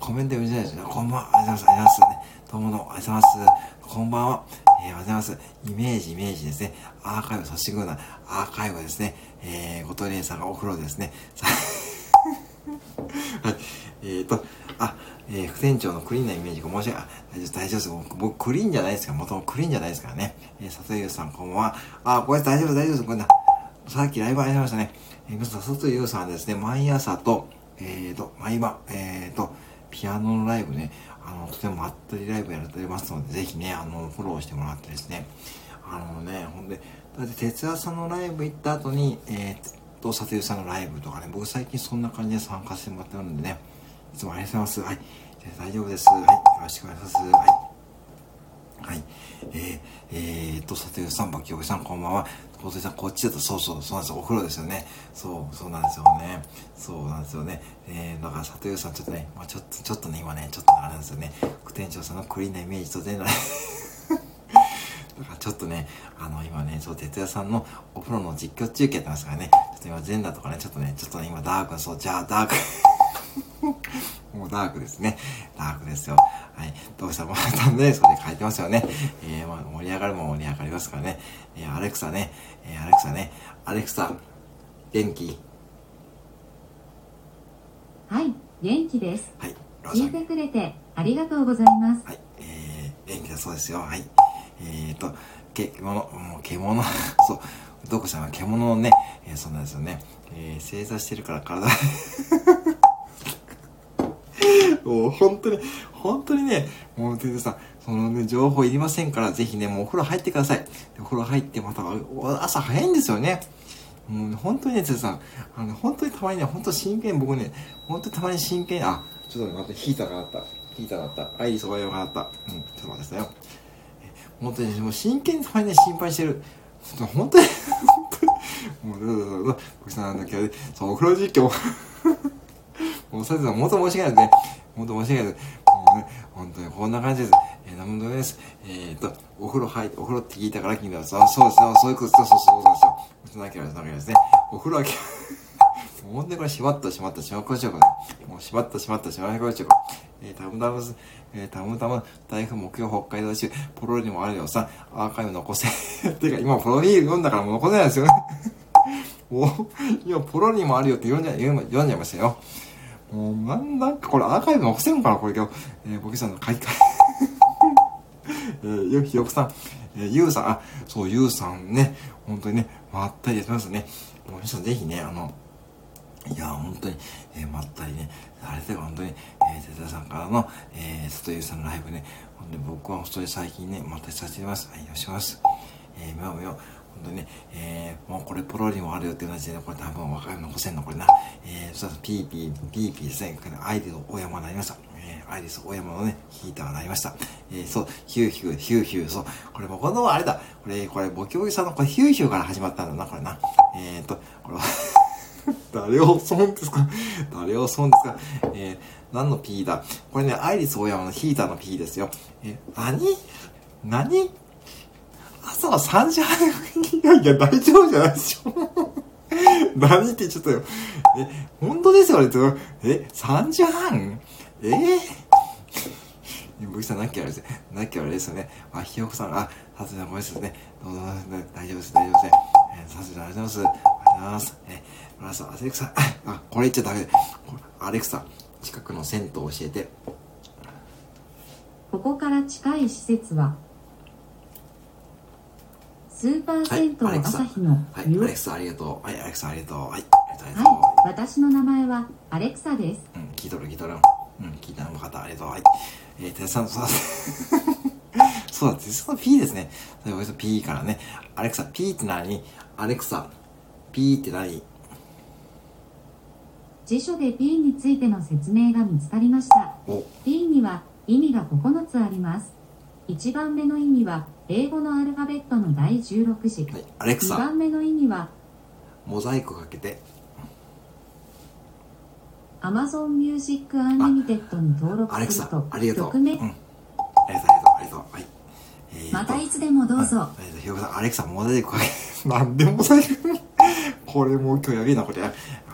コメント読みづらいですね。こんばんは、ありがとうございます。ね、どうもどうも、ありがとうございます。こんばんは。えー、ございます。イメージ、イメージですね。アーカイブ、そしぐな、アーカイブですね。えー、ごとりさんがお風呂ですね。はい。えーと、あ、えー、副店長のクリーンなイメージが申し訳ない。大丈夫です。僕、クリーンじゃないですから、もともとクリーンじゃないですからね。えー、佐藤優さん、こんばんは。あ、これ大丈夫、大丈夫です。こんな。さっきライブありましたね。えー、佐藤優さんですね、毎朝と、えーと、毎晩、えーと、ピアノのライブね、あの、とてもまったりライブやられてますので、ぜひね、あの、フォローしてもらってですね、あのね、ほんで、だって、哲也さんのライブ行った後に、えーと、佐藤さんのライブとかね、僕最近そんな感じで参加してもらってるんでね、いつもありがとうございます。はい。大丈夫です。はい。よろしくお願いします。はい。はい。えー、えー、と、佐藤さん、バキオさん、こんばんは。小杉さん、こっちだと、そうそう、そうなんですよ。お風呂ですよね。そう、そうなんですよね。そうなんですよね。えー、だから、佐藤さん、ちょっとね、まあちょっと、ちょっとね、今ね、ちょっとあれなんですよね。副店長さんのクリーンなイメージと全然 だからちょっとね、あの、今ね、そう、哲也さんのお風呂の実況中継やってますからね、ちょっと今、全裸とかね、ちょっとね、ちょっとね、今、ダーク、そう、じゃあ、ダーク もうダークですね。ダークですよ。はい。どうした？もたんで、それ書いてますよね。えー、まあ、盛り上がるも盛り上がりますからね。えー、アレクサね。えー、アレクサね。アレクサ、元気？はい、元気です。はい。聞いてくれてありがとうございます。はい。えー、元気だそうですよ。はい。えーと、獣、もう獣、そう、どこさんは獣のね、えー、そうなんですよね。えー、正座してるから体 もう本当に、本当にね、もう全然さん、そのね、情報いりませんから、ぜひね、もうお風呂入ってください。お風呂入ってまた、朝早いんですよね。もう本当にね、先さん、あの、本当にたまにね、本当真剣、僕ね、本当にたまに真剣、あ、ちょっと待って、ヒーターがあった。ヒーターがあった。アイリスオーヤマがあった。うん、ちょっと待ってくださいよ。本当に、もう真剣にたまにね、心配してる。本当に、本当に、もう、どうぞどうぞ、僕さんなんだけど、そう、お風呂実況、もう、さてさん、もっと申し訳ないですね。本当申し訳ないです。もうね、本当にこんな感じです。えー、なんです。えー、っと、お風呂入って、お風呂って聞いたから聞いたら、そうそうです、そういうことです、そうそうそう。そんなわけです、なわけですね。お風呂開け、もう本当にこれ、しまった、しまった、しまっこしょうかね。もうしまった、しまった、しまっこしょうか。えー、たむたむ、えー、たむたむ、台風目標北海道中、ポロにもあるよさ、アーカイブ残せ。てか、今、プロフィール読んだからもう残せないですよね。もう、今、ポロにもあるよって読んじゃ、読んじゃいましたよ。もう、なんなんかこれアーカイブ残せんのかなこれ今日。えー、ボケさんの書き換え。えー、よひよくさん、えー、ゆうさん、あ、そう、ゆうさんね、本当にね、まったりしますね。もう皆さんぜひね、あの、いや、本当に、えー、まったりね、あれで本当に、えー、哲田さんからの、えー、里ゆうさんのライブね、本当に僕は本当に最近ね、まったりさせてます。はい、よろしくお願いします。えー、みよみよ。本当にね、えー、もうこれポロリもあるよって同じで、これ多分若い残せんの、これな。えー、そしたらピーピー、ピーピーですね。アイリス大山になりました。えー、アイリス大山のね、ヒーターがなりました。えー、そう、ヒューヒュー、ヒューヒュー、そう。これもこのあれだ。これ、これ、ボキボキさんのこれヒューヒューから始まったんだな、これな。えーと、これは 誰を襲うんですか？誰を襲うんですか？えー、何の P だ？これね、アイリス大山のヒーターの P ですよ。え、何？何？朝は3時半、いやいや、大丈夫じゃないでしょ？何ってちゃったよ。え、本当ですよねえ、3時半？え？ー、僕さん、なっきゃあれですね。なっきあれですよね。あ、ひよこさん、あ、さすがごめんなさいね。どうぞ、大丈夫です、大丈夫です。えー、さすがありがとうございます。ありがとうございます。えー、皆さん、アレクサ、あ、これ言っちゃダメで。アレクサ、近くの銭湯教えて。ここから近い施設はスーパー銭湯朝日のはい、アレクサありがとう。はい、アレクサありがとう。はい、ありがとう。はい、私の名前はアレクサです。うん、聞いとる聞いとる。うん、聞いたの方、ありがとう。はい。えー、テさん、そうだ。そうだ、テさん P ですね。それ P からね。アレクサ、P って何？アレクサ、P って何？辞書で P についての説明が見つかりました。P には意味が9つあります。1番目の意味は英語のアルファベットの第16字、はい、アレクサ。2番目の意味は？モザイクかけて。Amazon Music Unlimited に登録すると。ありがとう、うん、ありがとうありがとうありがとう。はい、えー、またいつでもどうぞ。ありがとうひよこさんアレクサモザイクかけて。なんでモザイクこれもう今日やべえなこれ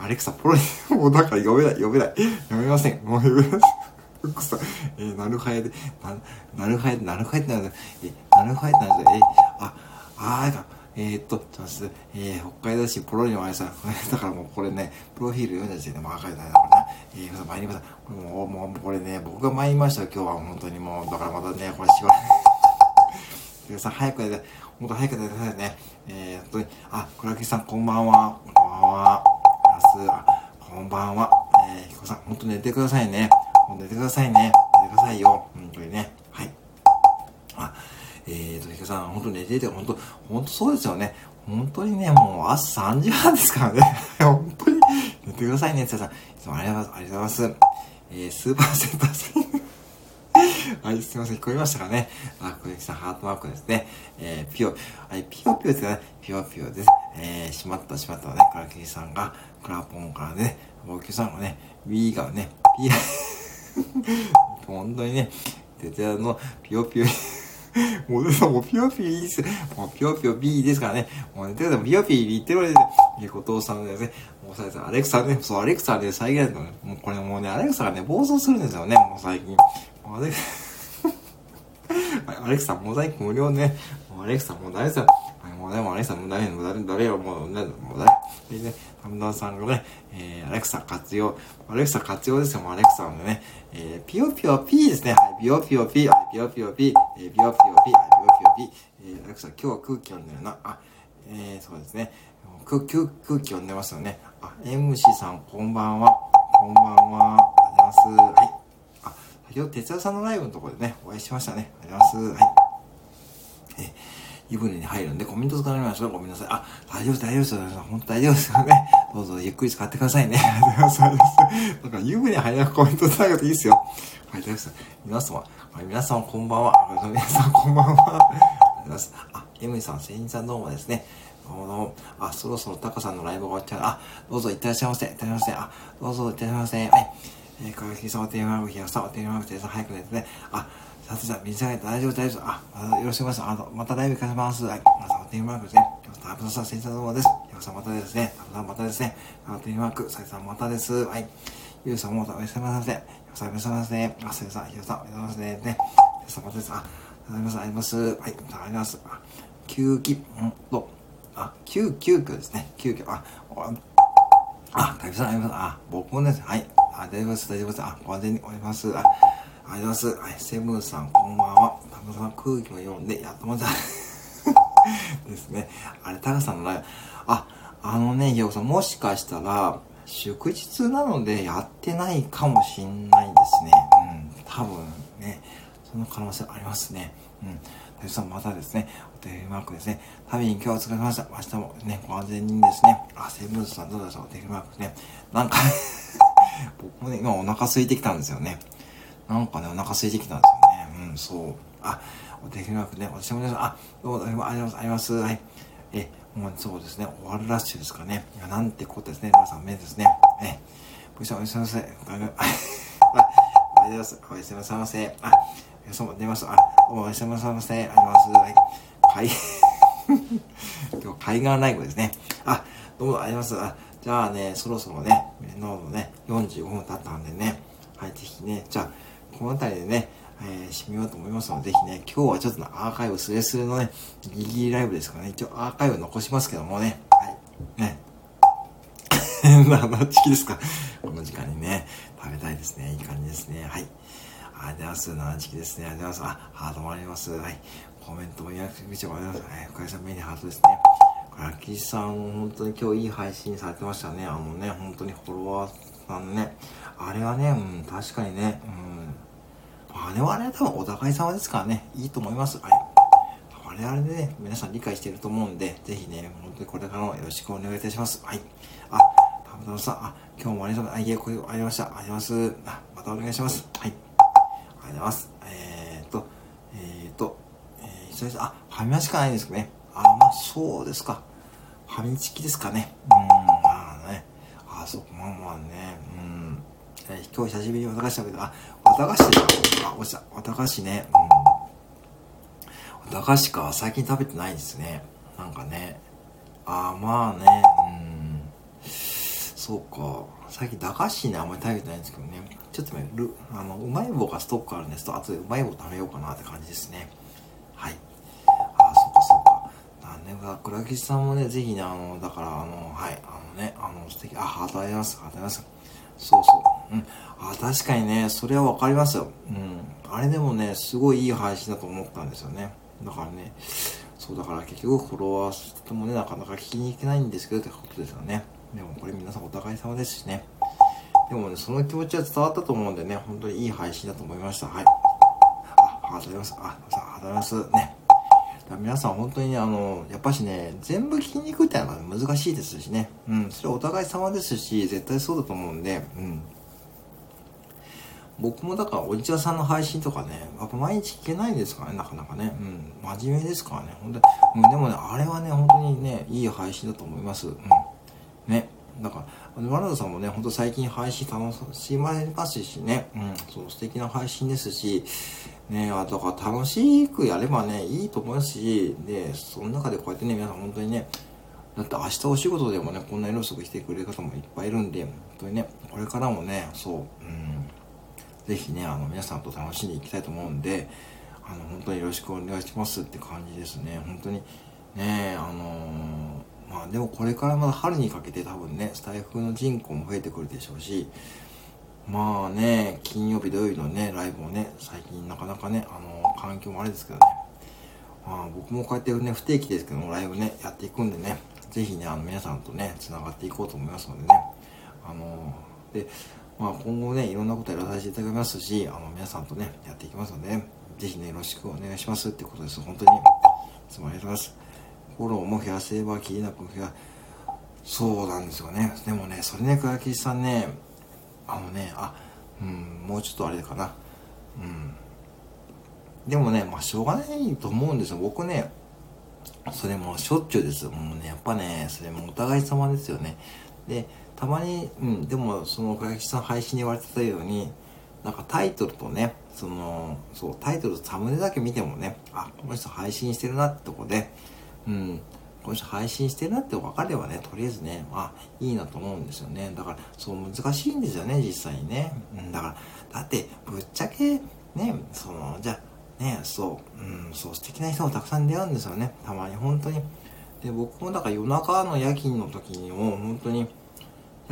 アレクサポロリもうだから読めない読めない。読めません。もう読めません福さ、えー、なるはやで、な、なるはやで、なるはやってなる、え、なアルファベットなんですよ。え、あ、あーか、えー、っと、ちょっとえー、北海道市ポロリの前さん、だからもうこれね、プロフィール読んだ時点でもう赤いだからな。えー、参りました。もう、もう、これね、僕が参りました、今日は本当にもう、だからまたね、これしばらく。さん、早くやって、もっと早くやってくださいね。えー、本当に、あ、倉木さん、こんばんは。こんばんは。明日、こんばんは。えー、ひこさん、本当寝てくださいね。寝てくださいね。寝てくださいよ。本当にね。はい。あ、えーと、ひこさん、本当寝てて、本当、本当そうですよね。本当にね、もう朝3時半ですからね。本当に寝てくださいね、つさん。いつもありがとうございます。ありがとうございますえー、スーパーセンターさん。はい、すいません、聞こえましたかね。あ、小雪さん、ハートマークですね。えー、ピヨ、はい、ピヨピヨですね。ピヨピヨです。えー、しまったしまったね、クラキリさんが、クラポンからね、ボキュさんがね、ウィーがね、ピヨ、本当にね、テテラのピヨピヨ、もう、もうピヨピヨいいです。もうピヨピヨ B ですからね。もうね、てかピヨピヨ言ってるわけですよ。後藤さんですね。もう最近、アレクサね、そう、アレクサで再現のね、もうこれもうね、アレクサがね、暴走するんですよね、もう最近。アレクサ アレクサ、モザイク無料ね。もうアレクサ、もう誰ですよ。もうね、もうアレクサ、もう誰、もう誰、誰よ、もう、ね、もう誰。でね、田村さんがね、えー、アレクサ活用。アレクサ活用ですよ、もうアレクサのね。えー、ピヨピヨピーですね。はい、ピヨピヨピー、はい、ピヨピヨピー、えー、ピヨピヨピー、はい、ピヨピヨピー。えー、アレクサ、今日は空気読んでるな。あ、えー、そうですね。空空空気読んでますよね。あ、MC さん、こんばんは。こんばんは。ありがとうございます。はい。あ、先ほど哲也さんのライブのところでね、お会いしましたね。ありがとうございます。はい。え湯船に入るんでコメント使われましたごめんなさい。あ、大丈夫です、大丈夫です。本当大丈夫ですよね。どうぞゆっくり使ってくださいね。ありがとうございます。なんか湯船入らなくコメントつながっていいですよ。はい、大丈夫です。皆様、はい、皆様こんばんは。皆さんこんばんは。ありがとうございます。あ、エムリさん、セインさんどうもですね。どうもどうも。あ、そろそろタカさんのライブが終わっちゃう。あ、どうぞいってらっしゃいませ。いってらっしゃいませ。あ、どうぞいってらっしゃいませ。はい。えー、川崎さん、お手紙をひやさん、お手紙をひやさん、早く寝てね。あ、さつさん、水上げて大丈夫、大丈夫。あ、まよろしくお願いします。あの、またライブ行かせます。はい。皆さん、お手紙マークですね。タブさん、先生どうもです。ひやさん、またですね。タブさん、またですね。お手紙マーク、さつさん、またです。はい。ゆうさんもまたおやすみなさい。ひやさん、おやすみなさい。あ、せいさん、ひやさん、おやすみなさい。ね。ひやさん、またです。あ、ありがとうございます。あります。はい。またあります。あ、急き、ん？と、あ、急、急遽ですね。急遽、あ、あ、大丈夫です。あります。あ、僕もです。はい。あ、大丈夫です。大丈夫です。あ、ご安全におります。あ、ありがとうございます。はい、セブンさん、こんばんは。タムさん、空気を読んで、やっとまた ですね。あれ、タカさんのライブ、あ、あのね、ヒヨさん、もしかしたら、祝日なのでやってないかもしんないですね。うん、多分ね、その可能性ありますね。うん。タさん、またですね、お手マークですね。旅に今日はお疲れ様でした。明日もね、ご安全にですね。あ、セブンさんどうでしょうお手マークね。なんか 僕もね、今お腹空いてきたんですよね。なんかね、お腹空いてきたんですよね。うん、そう。あ、お手紙マークね、私もね、あ、どうもありがとうございます。はい。え、もうそうですね、終わるラッシュですかね。いや、なんてことですね。皆さん、目ですね。え、ご一緒おやすみなさい。ありがとうございます。おやすみなさいませ。あ、皆様出ます。あ、おやすみなさいませ。ありがとうござい。はい。今日、海岸ライブですね。あ、どうもあります。あ、じゃあね、そろそろね、ノードね、45分経ったんでね、はい、ぜひね、じゃあ、この辺りでね、えー、締めようと思いますので、ぜひね、今日はちょっとアーカイブスレスレのね、ギリギリライブですからね、一応アーカイブ残しますけどもね、はい、ね。何チキですかこの時間にね、食べたいですね。いい感じですね。はい。ありがとうございます。7チキですね。ありがとうございます。あ、ハートもあります。はい。コメントも予約見てもらいます。はい。おかげさまにハートですね。ラッキさん、本当に今日いい配信されてましたね。あのね、本当にフォロワーさんね。あれはね、うん、確かにね、うん。あれは、多分お互い様ですからね、いいと思います。はい。我々でね、皆さん理解していると思うんで、ぜひね、本当にこれからもよろしくお願いいたします。はい。あ、たぶたぶさん、あ、今日もありがとうございます。あ、いえ、これありました。ありがとうございます。あ、またお願いします。はい。ありがとうございます。えー、っと、えー、っと、えー、ファミマしかないんですけどね。あ、まあ、そうですか。ファミチキですかね。うん、まあね。あ、そう、まあまあね。うん。えー、今日久しぶりに綿菓子食べた。あ、綿菓子であ、落ちた。綿菓子ね。うん。綿菓子か。最近食べてないですね。なんかね。あ、まあね。うん。そうか。最近駄菓子ね、あんまり食べてないんですけどね。ちょっとね、ルあの、うまい棒がストックあるんですと、後でうまい棒食べようかなって感じですね。はい。ね、倉吉さんもね、ぜひね、あの、だから、あの、はい、あのね、あの、素敵、あ、ハートありがとうございます、ありがとうございます。そうそう。うん。あ、確かにね、それはわかりますよ。うん。あれでもね、すごいいい配信だと思ったんですよね。だからね、そうだから結局フォロワーともね、なかなか聞きに行けないんですけどってことですよね。でもこれ皆さんお互い様ですしね。でもね、その気持ちは伝わったと思うんでね、本当にいい配信だと思いました。はい。あ、ありがとうございます。あ、ありがとうございます。ね。皆さん本当にね、あの、やっぱしね、全部聞きに行くってのは難しいですしね。うん、それお互い様ですし、絶対そうだと思うんで、うん。僕もだからおじちゃんさんの配信とかね、やっぱ毎日聞けないですからね、なかなかね。うん。真面目ですからね。本当に。うん、でもね、あれはね、本当にね、いい配信だと思います。うん。ね。だから、ワラダさんもね、ほんと最近配信楽しまれますしね。うん。そう、素敵な配信ですし、ね、あとか楽しくやればね、いいと思いますし、で、その中でこうやってね、皆さん本当にね、だって明日お仕事でもね、こんな色くしてくれる方もいっぱいいるんで、本当にね、これからもね、そう、うん。ぜひね、あの、皆さんと楽しんでいきたいと思うんで、あの、本当によろしくお願いしますって感じですね。本当に、ね、あのー、まあでもこれからまだ春にかけて多分ね、スタイフの人口も増えてくるでしょうし、まあね、金曜日土曜日のね、ライブもね、最近なかなかね、あのー、環境もあれですけどね、まあ僕もこうやってね、不定期ですけども、ライブね、やっていくんでね、ぜひね、あの皆さんとね、繋がっていこうと思いますのでね、あのー、で、まあ、今後ね、いろんなことやらさせていただきますし、あの、皆さんとね、やっていきますので、ぜひね、よろしくお願いしますってことです。本当に、いつもありがとうございます。フォローも増やせば気になく増や、そうなんですよね。でもね、それね、倉吉さんね、あのね、あ、うん、もうちょっとあれかな。うん。でもね、まあ、しょうがないと思うんですよ。僕ね、それもしょっちゅうです。もうね、やっぱね、それもお互い様ですよね。で、たまに、うん、でも、その、倉木さん配信に言われてたように、なんかタイトルとね、その、そう、タイトルとサムネだけ見てもね、あ、この人配信してるなってとこで、うん、この人配信してるなって分かればね、とりあえずね、あ、いいなと思うんですよね。だから、そう難しいんですよね、実際にね。うん、だから、だって、ぶっちゃけ、ね、その、じゃね、そう、うん、そう、素敵な人もたくさん出会うんですよね。たまに、本当に。で、僕もだから夜中の夜勤の時にも、本当に、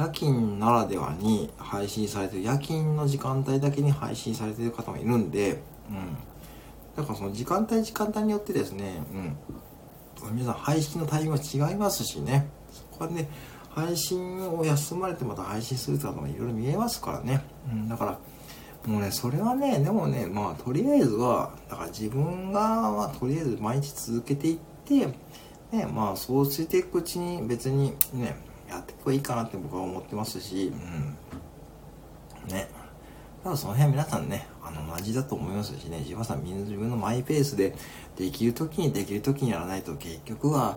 夜勤ならではに配信されてる、夜勤の時間帯だけに配信されてる方もいるんで、うん。だからその時間帯時間帯によってですね、うん。皆さん配信のタイミングは違いますしね。そこはね、配信を休まれてまた配信するとかもいろいろ見えますからね。うん。だから、もうね、それはね、でもね、まあ、とりあえずは、だから自分が、ま、とりあえず毎日続けていって、ね、まあ、そうしていくうちに別にね、やっていけばいいかなって僕は思ってますし、うん。ね。ただその辺皆さんね、あの、同じだと思いますしね、自分さんみんな自分のマイペースで、できる時にできる時にやらないと結局は、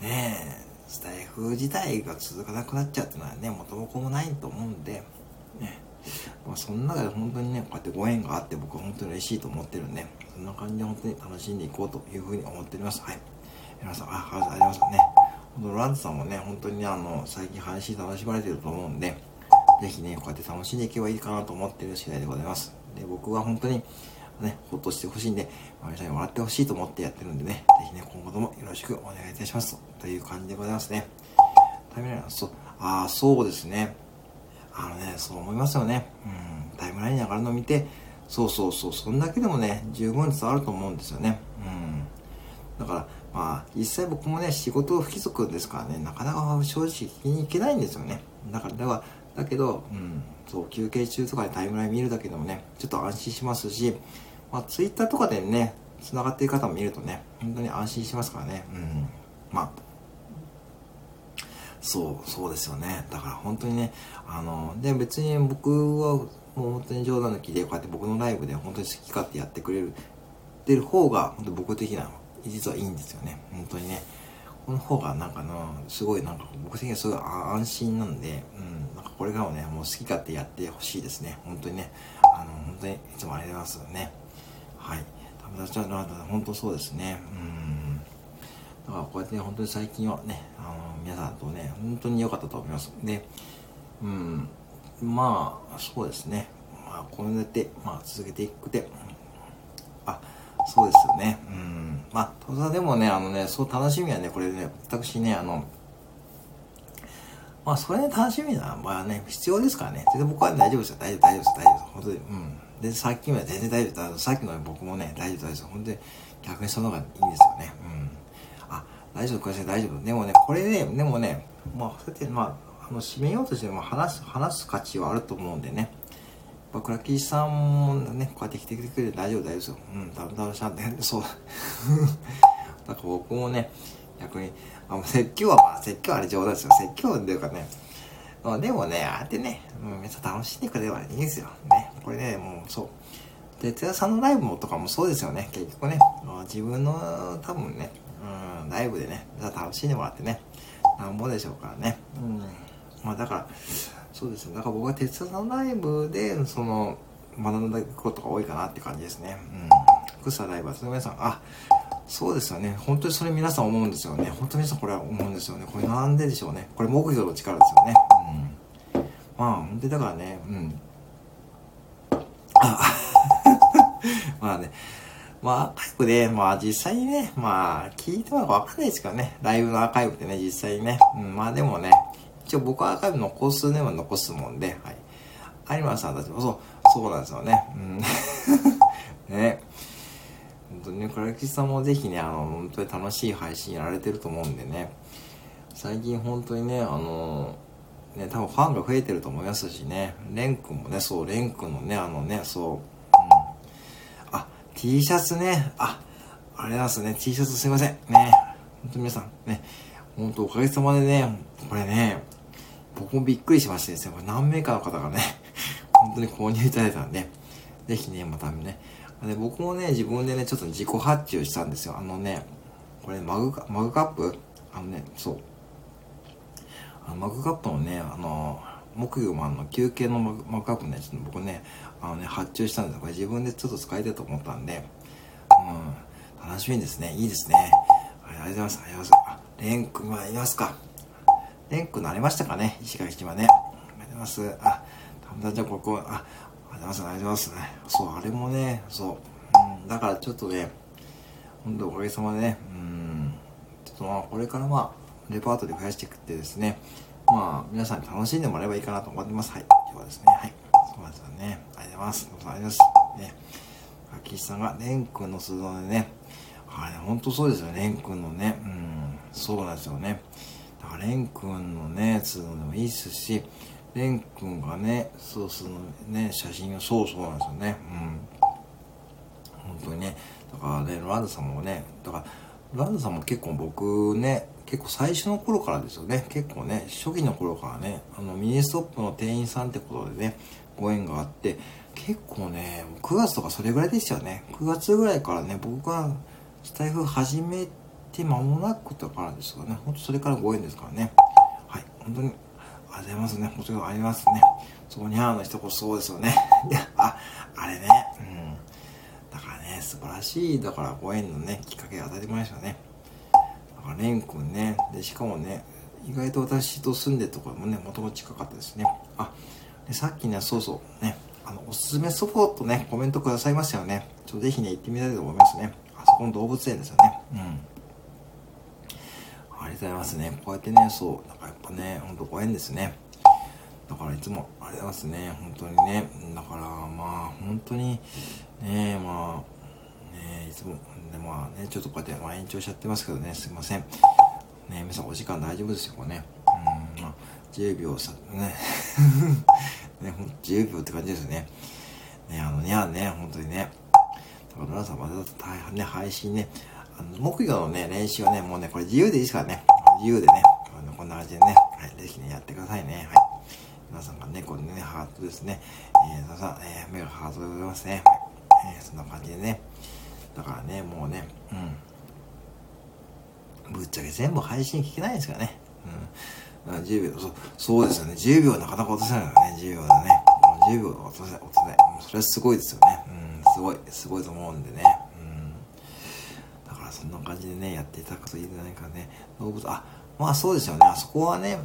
ねスタイフ自体が続かなくなっちゃうっていうのはね、元も子もないと思うんで、ね。まあ、その中で本当にね、こうやってご縁があって僕は本当に嬉しいと思ってるんで、そんな感じで本当に楽しんでいこうというふうに思っております。はい。皆さん、あ、ありがとうございますね。このランズさんもね、本当にね、あの、最近配信楽しまれてると思うんで、ぜひね、こうやって楽しんでいけばいいかなと思ってる次第でございます。で、僕は本当に、ね、ほっとしてほしいんで、皆さんに笑ってほしいと思ってやってるんでね、ぜひね、今後ともよろしくお願いいたします。という感じでございますね。タイムライン、そう、ああ、そうですね。あのね、そう思いますよね。うん、タイムラインに上がるのを見て、そうそうそう、そんだけでもね、十分伝わると思うんですよね。うん。だから、まあ、実際僕もね、仕事不規則ですからね、なかなか正直聞きに行けないんですよね。だから、だから、だけど、うん、そう、休憩中とかでタイムライン見るだけでもね、ちょっと安心しますし、まあ、ツイッターとかでね、繋がっている方も見るとね、本当に安心しますからね。うん。まあ、そう、そうですよね。だから本当にね、あの、で、別に僕はもう本当に冗談抜きで、こうやって僕のライブで本当に好き勝手やってくれる、ってる方が、本当僕的な実はいいんですよね。本当にね。この方がなんかの、すごいなんか僕的にはすごい安心なんで、うん、なんかこれからもね、もう好き勝手やってほしいですね。本当にね。あの、本当にいつもありがとうございますね。はい。友達は、本当そうですね。うん。だからこうやって、本当に最近はね、あの、皆さんとね、本当に良かったと思います。で、うん、まあ、そうですね。まあ、こうやって、まあ、続けていくて、あ、そうですよね。うん。まあ、ただでもね、あのね、そう楽しみはね、これね、私ね、あの、まあ、それね、楽しみな、まあね、必要ですからね。全然僕は大丈夫ですよ。大丈夫、大丈夫です。大丈夫です。本当に。うん。で、さっきは全然大丈夫です。さっきの僕もね、大丈夫、大丈夫。本当に、逆にその方がいいんですよね。うん。あ、大丈夫、これ大丈夫。でもね、これで、ね、でもね、まあ、そうやって、まあ、あの、締めようとしても話す、話す価値はあると思うんでね。ぱ倉木さんもね、こうやって来てくれて大丈夫大丈夫ですよ。うん、たぶんしゃって、そう。だから僕もね、逆に、あ説教はまあ説教はあれ冗談ですよ。説教っていうかね、まあ、でもね、ああやってね、うん、めっちゃ楽しんでくれればいいんですよ。ね。これね、もうそう。哲也さんのライブもとかもそうですよね。結局ね、自分の多分ね、うん、ライブでね、楽しんでもらってね、なんぼでしょうからね。うん。まあだから、そうですね。だから僕は鉄道のライブで、その、学んだことが多いかなって感じですね。うん。草ライブは、皆さん、あ、そうですよね。本当にそれ皆さん思うんですよね。本当に皆さんこれは思うんですよね。これなんででしょうね。これ木魚の力ですよね。うん。まあ、本当にだからね、うん。あ、まあね。まあ、アーカイブで、まあ実際にね、まあ聞いてもわかんないですからね。ライブのアーカイブってね、実際にね。うん、まあでもね、一応僕はアーカイブ残すねは残すもんで、はい。有馬さんたちもそう、そうなんですよね。うん。ね。本当にね、倉吉さんもぜひね、あの、本当に楽しい配信やられてると思うんでね。最近本当にね、あの、ね、多分ファンが増えてると思いますしね。レン君もね、そう、レン君のね、あのね、そう、うん。あ、T シャツね。あ、あれなんですね。T シャツすいません。ね。本当皆さん、ね。本当おかげさまでね、これね、僕もびっくりしましてですね、これ何名かの方がね、本当に購入いただいたんで、ぜひね、またね、で僕もね、自分でね、ちょっと自己発注したんですよ。あのね、これマグマグカップ？あのね、そう。あのマグカップのね、あの、木魚マンの休憩のマグカップね、ちょっと僕ね、あのね、発注したんですよ。これ自分でちょっと使いたいと思ったんで、うん、楽しみですね。いいですね。ありがとうございます。ありがとうございます。あ、レン君はいますか。レンクなりましたかね石垣島ね。ありがとうございます。あ、たぶんじゃここ、あ、ありがとうございます。ありがとうございます。そう、あれもね、そう。うん、だからちょっとね、本当おかげさまでね、うん、ちょっとまあ、これからまあ、レパートリー増やしていくってですね、まあ、皆さんに楽しんでもらえばいいかなと思ってます。はい。今日はですね、はい。そうなんですよね。ありがとうございます。どうもありがとうございます。ね。秋さんが、レン君の鈴のでね、あれ、本当そうですよね、レン君のね、うん、そうなんですよね。だからレン君のねつうのもいいですしレン君がねそうそのね写真がそうそうなんですよね。うん。本当にね。だからねロランドさんもねだからロランドさんも結構僕ね結構最初の頃からですよね。結構ね初期の頃からねあのミニストップの店員さんってことでねご縁があって結構ね9月とかそれぐらいでしたよね。9月ぐらいからね僕がスタイフ始めてて間もなくとからですがね、ほんとそれからご縁ですからね。はい、本当に、ありがとうございますね。本当にありますね。そこにゃーの一言そそうですよね。いや、あ、あれね、うん。だからね、素晴らしい、だからご縁のね、きっかけを与えてもらいましたね。だから、レン君ね、で、しかもね、意外と私と住んでるところもね、もともと近かったですね。あ、でさっきね、そうそう、ね、あの、おすすめスポットね、コメントくださいましたよね。ちょぜひね、行ってみたいと思いますね。あそこの動物園ですよね。うん。ありがとうございますね。こうやってね、そう、なんかやっぱね、ほんとご縁ですね。だからいつもありがとうございますね。本当にね。だからまあ、本当に、ね、まあ、ね、いつも、でまあね、ちょっとこうやって、まあ、延長しちゃってますけどね、すいません。ね、皆さんお時間大丈夫ですよ、これね。うん、まあ、10秒さ、ね。ね、ほんと10秒って感じですね。ね、あのね、ね、本当にね。だから皆さんまた大変ね、配信ね、木魚のね、練習はね、もうね、これ自由でいいですからね。自由でね、こんな感じでね、はい、ぜひね、やってくださいね。はい。皆さんがね、これね、ハートですね。えー、皆さん、えー、目がハートでございますね。えー、そんな感じでね。だからね、もうね、うん。ぶっちゃけ全部配信聞けないですからね。うん。10秒、そう、そうですよね。10秒なかなか落とせないからね、10秒だね。10秒落とせ、落とせない。それはすごいですよね。うん、すごい、すごいと思うんでね。そんな感じでね、やっていただくといいんじゃないかね。動物、あ、まあそうですよね。あそこはね、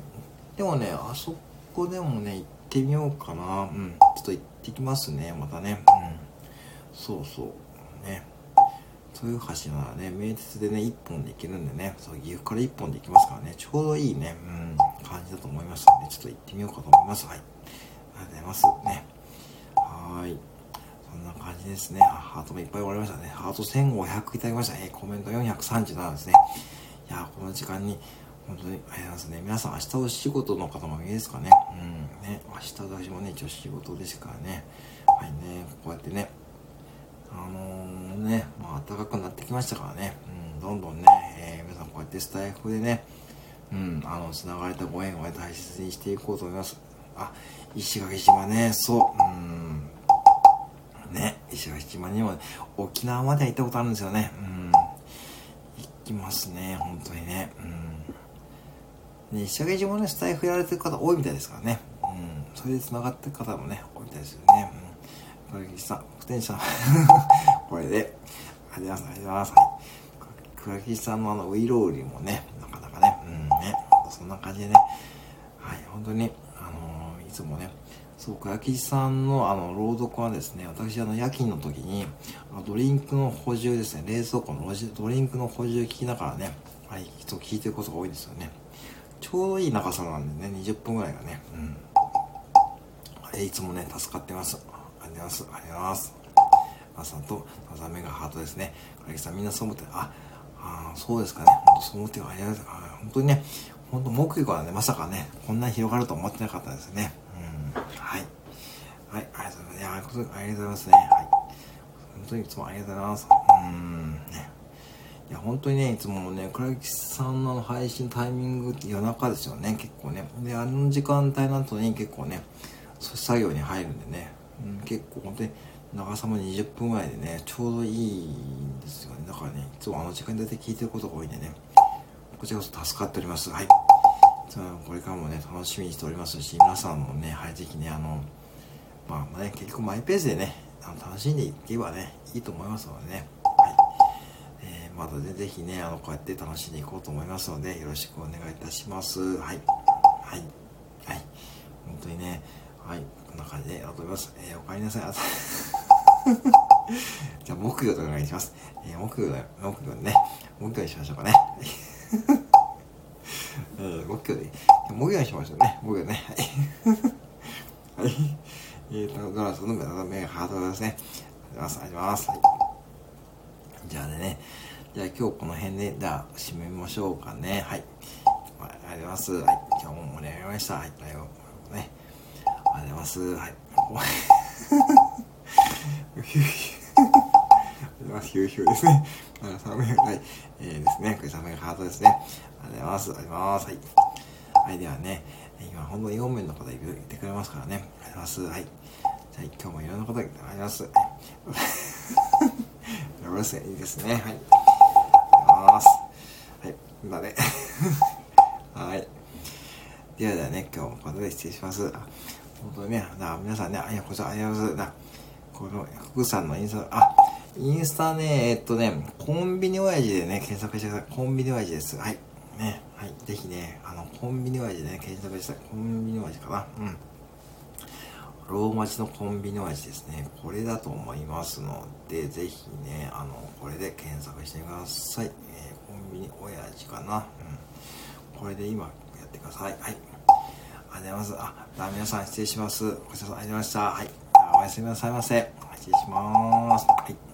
でもね、あそこでもね、行ってみようかな。うん。ちょっと行ってきますね、またね。うん。そうそう。ね。豊橋ならね、名鉄でね、1本で行けるんでね、そう、岐阜から1本で行きますからね、ちょうどいいね、うん、感じだと思いますので、ちょっと行ってみようかと思います。はい。ありがとうございます。ね。はい。そんな感じですね。あ、ハートもいっぱい終わりましたね。ハート1500いただきました。えー、コメント437ですね。いやこの時間に、本当にありがとうございますね。皆さん明日お仕事の方もいいですかね。うん。ね。明日私もね、一応仕事ですからね。はいね。こうやってね、あのー、ね、まあ暖かくなってきましたからね。うん。どんどんね、えー、皆さんこうやってスタイフでね、うん、あの、繋がれたご縁を、大切にしていこうと思います。あ、石垣島ね、そう、うん。石垣島にも、沖縄まで行ったことあるんですよね。うん。行きますね、本当にね。うん。ね、石垣島ね、スタイフやられてる方多いみたいですからね。うん。それで繋がってる方もね、多いみたいですよね。うん。倉吉さん、不転車。これで、ありがとうございます。ありがとうございます。はい。倉吉さんのあの、ウイロウリもね、なかなかね、うんね、そんな感じでね、はい、本当に、あのー、いつもね、そうか、焼きさんのあの朗読はですね、私あの夜勤の時に、あドリンクの補充ですね、冷蔵庫のドリンクの補充聞きながらね、はい、人聞いてることが多いですよね。ちょうどいい長さなんでね、20分ぐらいがね、うん。いつもね、助かってます。ありがとうございます。ありがとうございます。朝と、さざめがハートですね。焼きさんみんなそう思って、あ、あそうですかね。本当そう思ってありがとうございます。本当にね、本当木魚はね、まさかね、こんなに広がると思ってなかったですね。はい。はい、ありがとうございます。いや、ありがとうございますね。はい。本当にいつもありがとうございます。うん、ね。いや、本当にね、いつもね、倉木さんの配信タイミングって夜中ですよね、結構ね。で、あの時間帯の後に結構ね、作業に入るんでね、うん、結構本当に長さも20分ぐらいでね、ちょうどいいんですよね。だからね、いつもあの時間帯で聞いてることが多いんでね、こちらこそ助かっております。はい。これからもね、楽しみにしておりますし、皆さんもね、はい、ぜひね、あの、まあね、結局マイペースでね、あの楽しんでいけばね、いいと思いますのでね、はい。えー、またね、ぜひね、あの、こうやって楽しんでいこうと思いますので、よろしくお願いいたします。はい。はい。はい。本当にね、はい。こんな感じでやろうと思います。えー、お帰りなさいあ。じゃあ、木魚とお願いします。えー、木魚だ木魚ね、木魚にしましょうかね。うん、木魚で、木魚にしましょうね。木魚ね。はい。はい。えーと、ドラスの目ハートですね。ありがとうございます。あります。はい。じゃあね、じゃあ今日この辺で、じゃあ締めましょうかね。はい。ありがとうございます。はい。今日も盛り上がりました。はい。ね。ありがとうございます。はい。ヒューヒュー。ヒューヒューですね。寒い、はい。えー、ですね。これ寒いハートですね。ありがとうございます。ありがとうございます。はい。はい、ではね、今、ほんとに4名の方いてくれますからね。ありがとうございます。はい。じゃあ、今日もいろんなことあります。よろしいですね。はい。ありがとうございます。はい。まね。はい。ではではね、今日もここで失礼します。本当にね、皆さんね、あ、いや、こちらありがとうございます。なこの、福さんのインスタ、あ、インスタね、えっとね、コンビニ親父でね、検索してください。コンビニ親父です。はい。ね、はい、ぜひね、あの、コンビニ味でね、検索したコンビニ味かな。うん。ローマ字のコンビニ味ですね。これだと思いますので、ぜひね、あの、これで検索してください。えー、コンビニ親父かな。うん。これで今やってください。はい。ありがとうございます。あ、じゃあ皆さん失礼します。ごちそうさまありがとうございました。はい。おやすみなさいませ。失礼します。はい。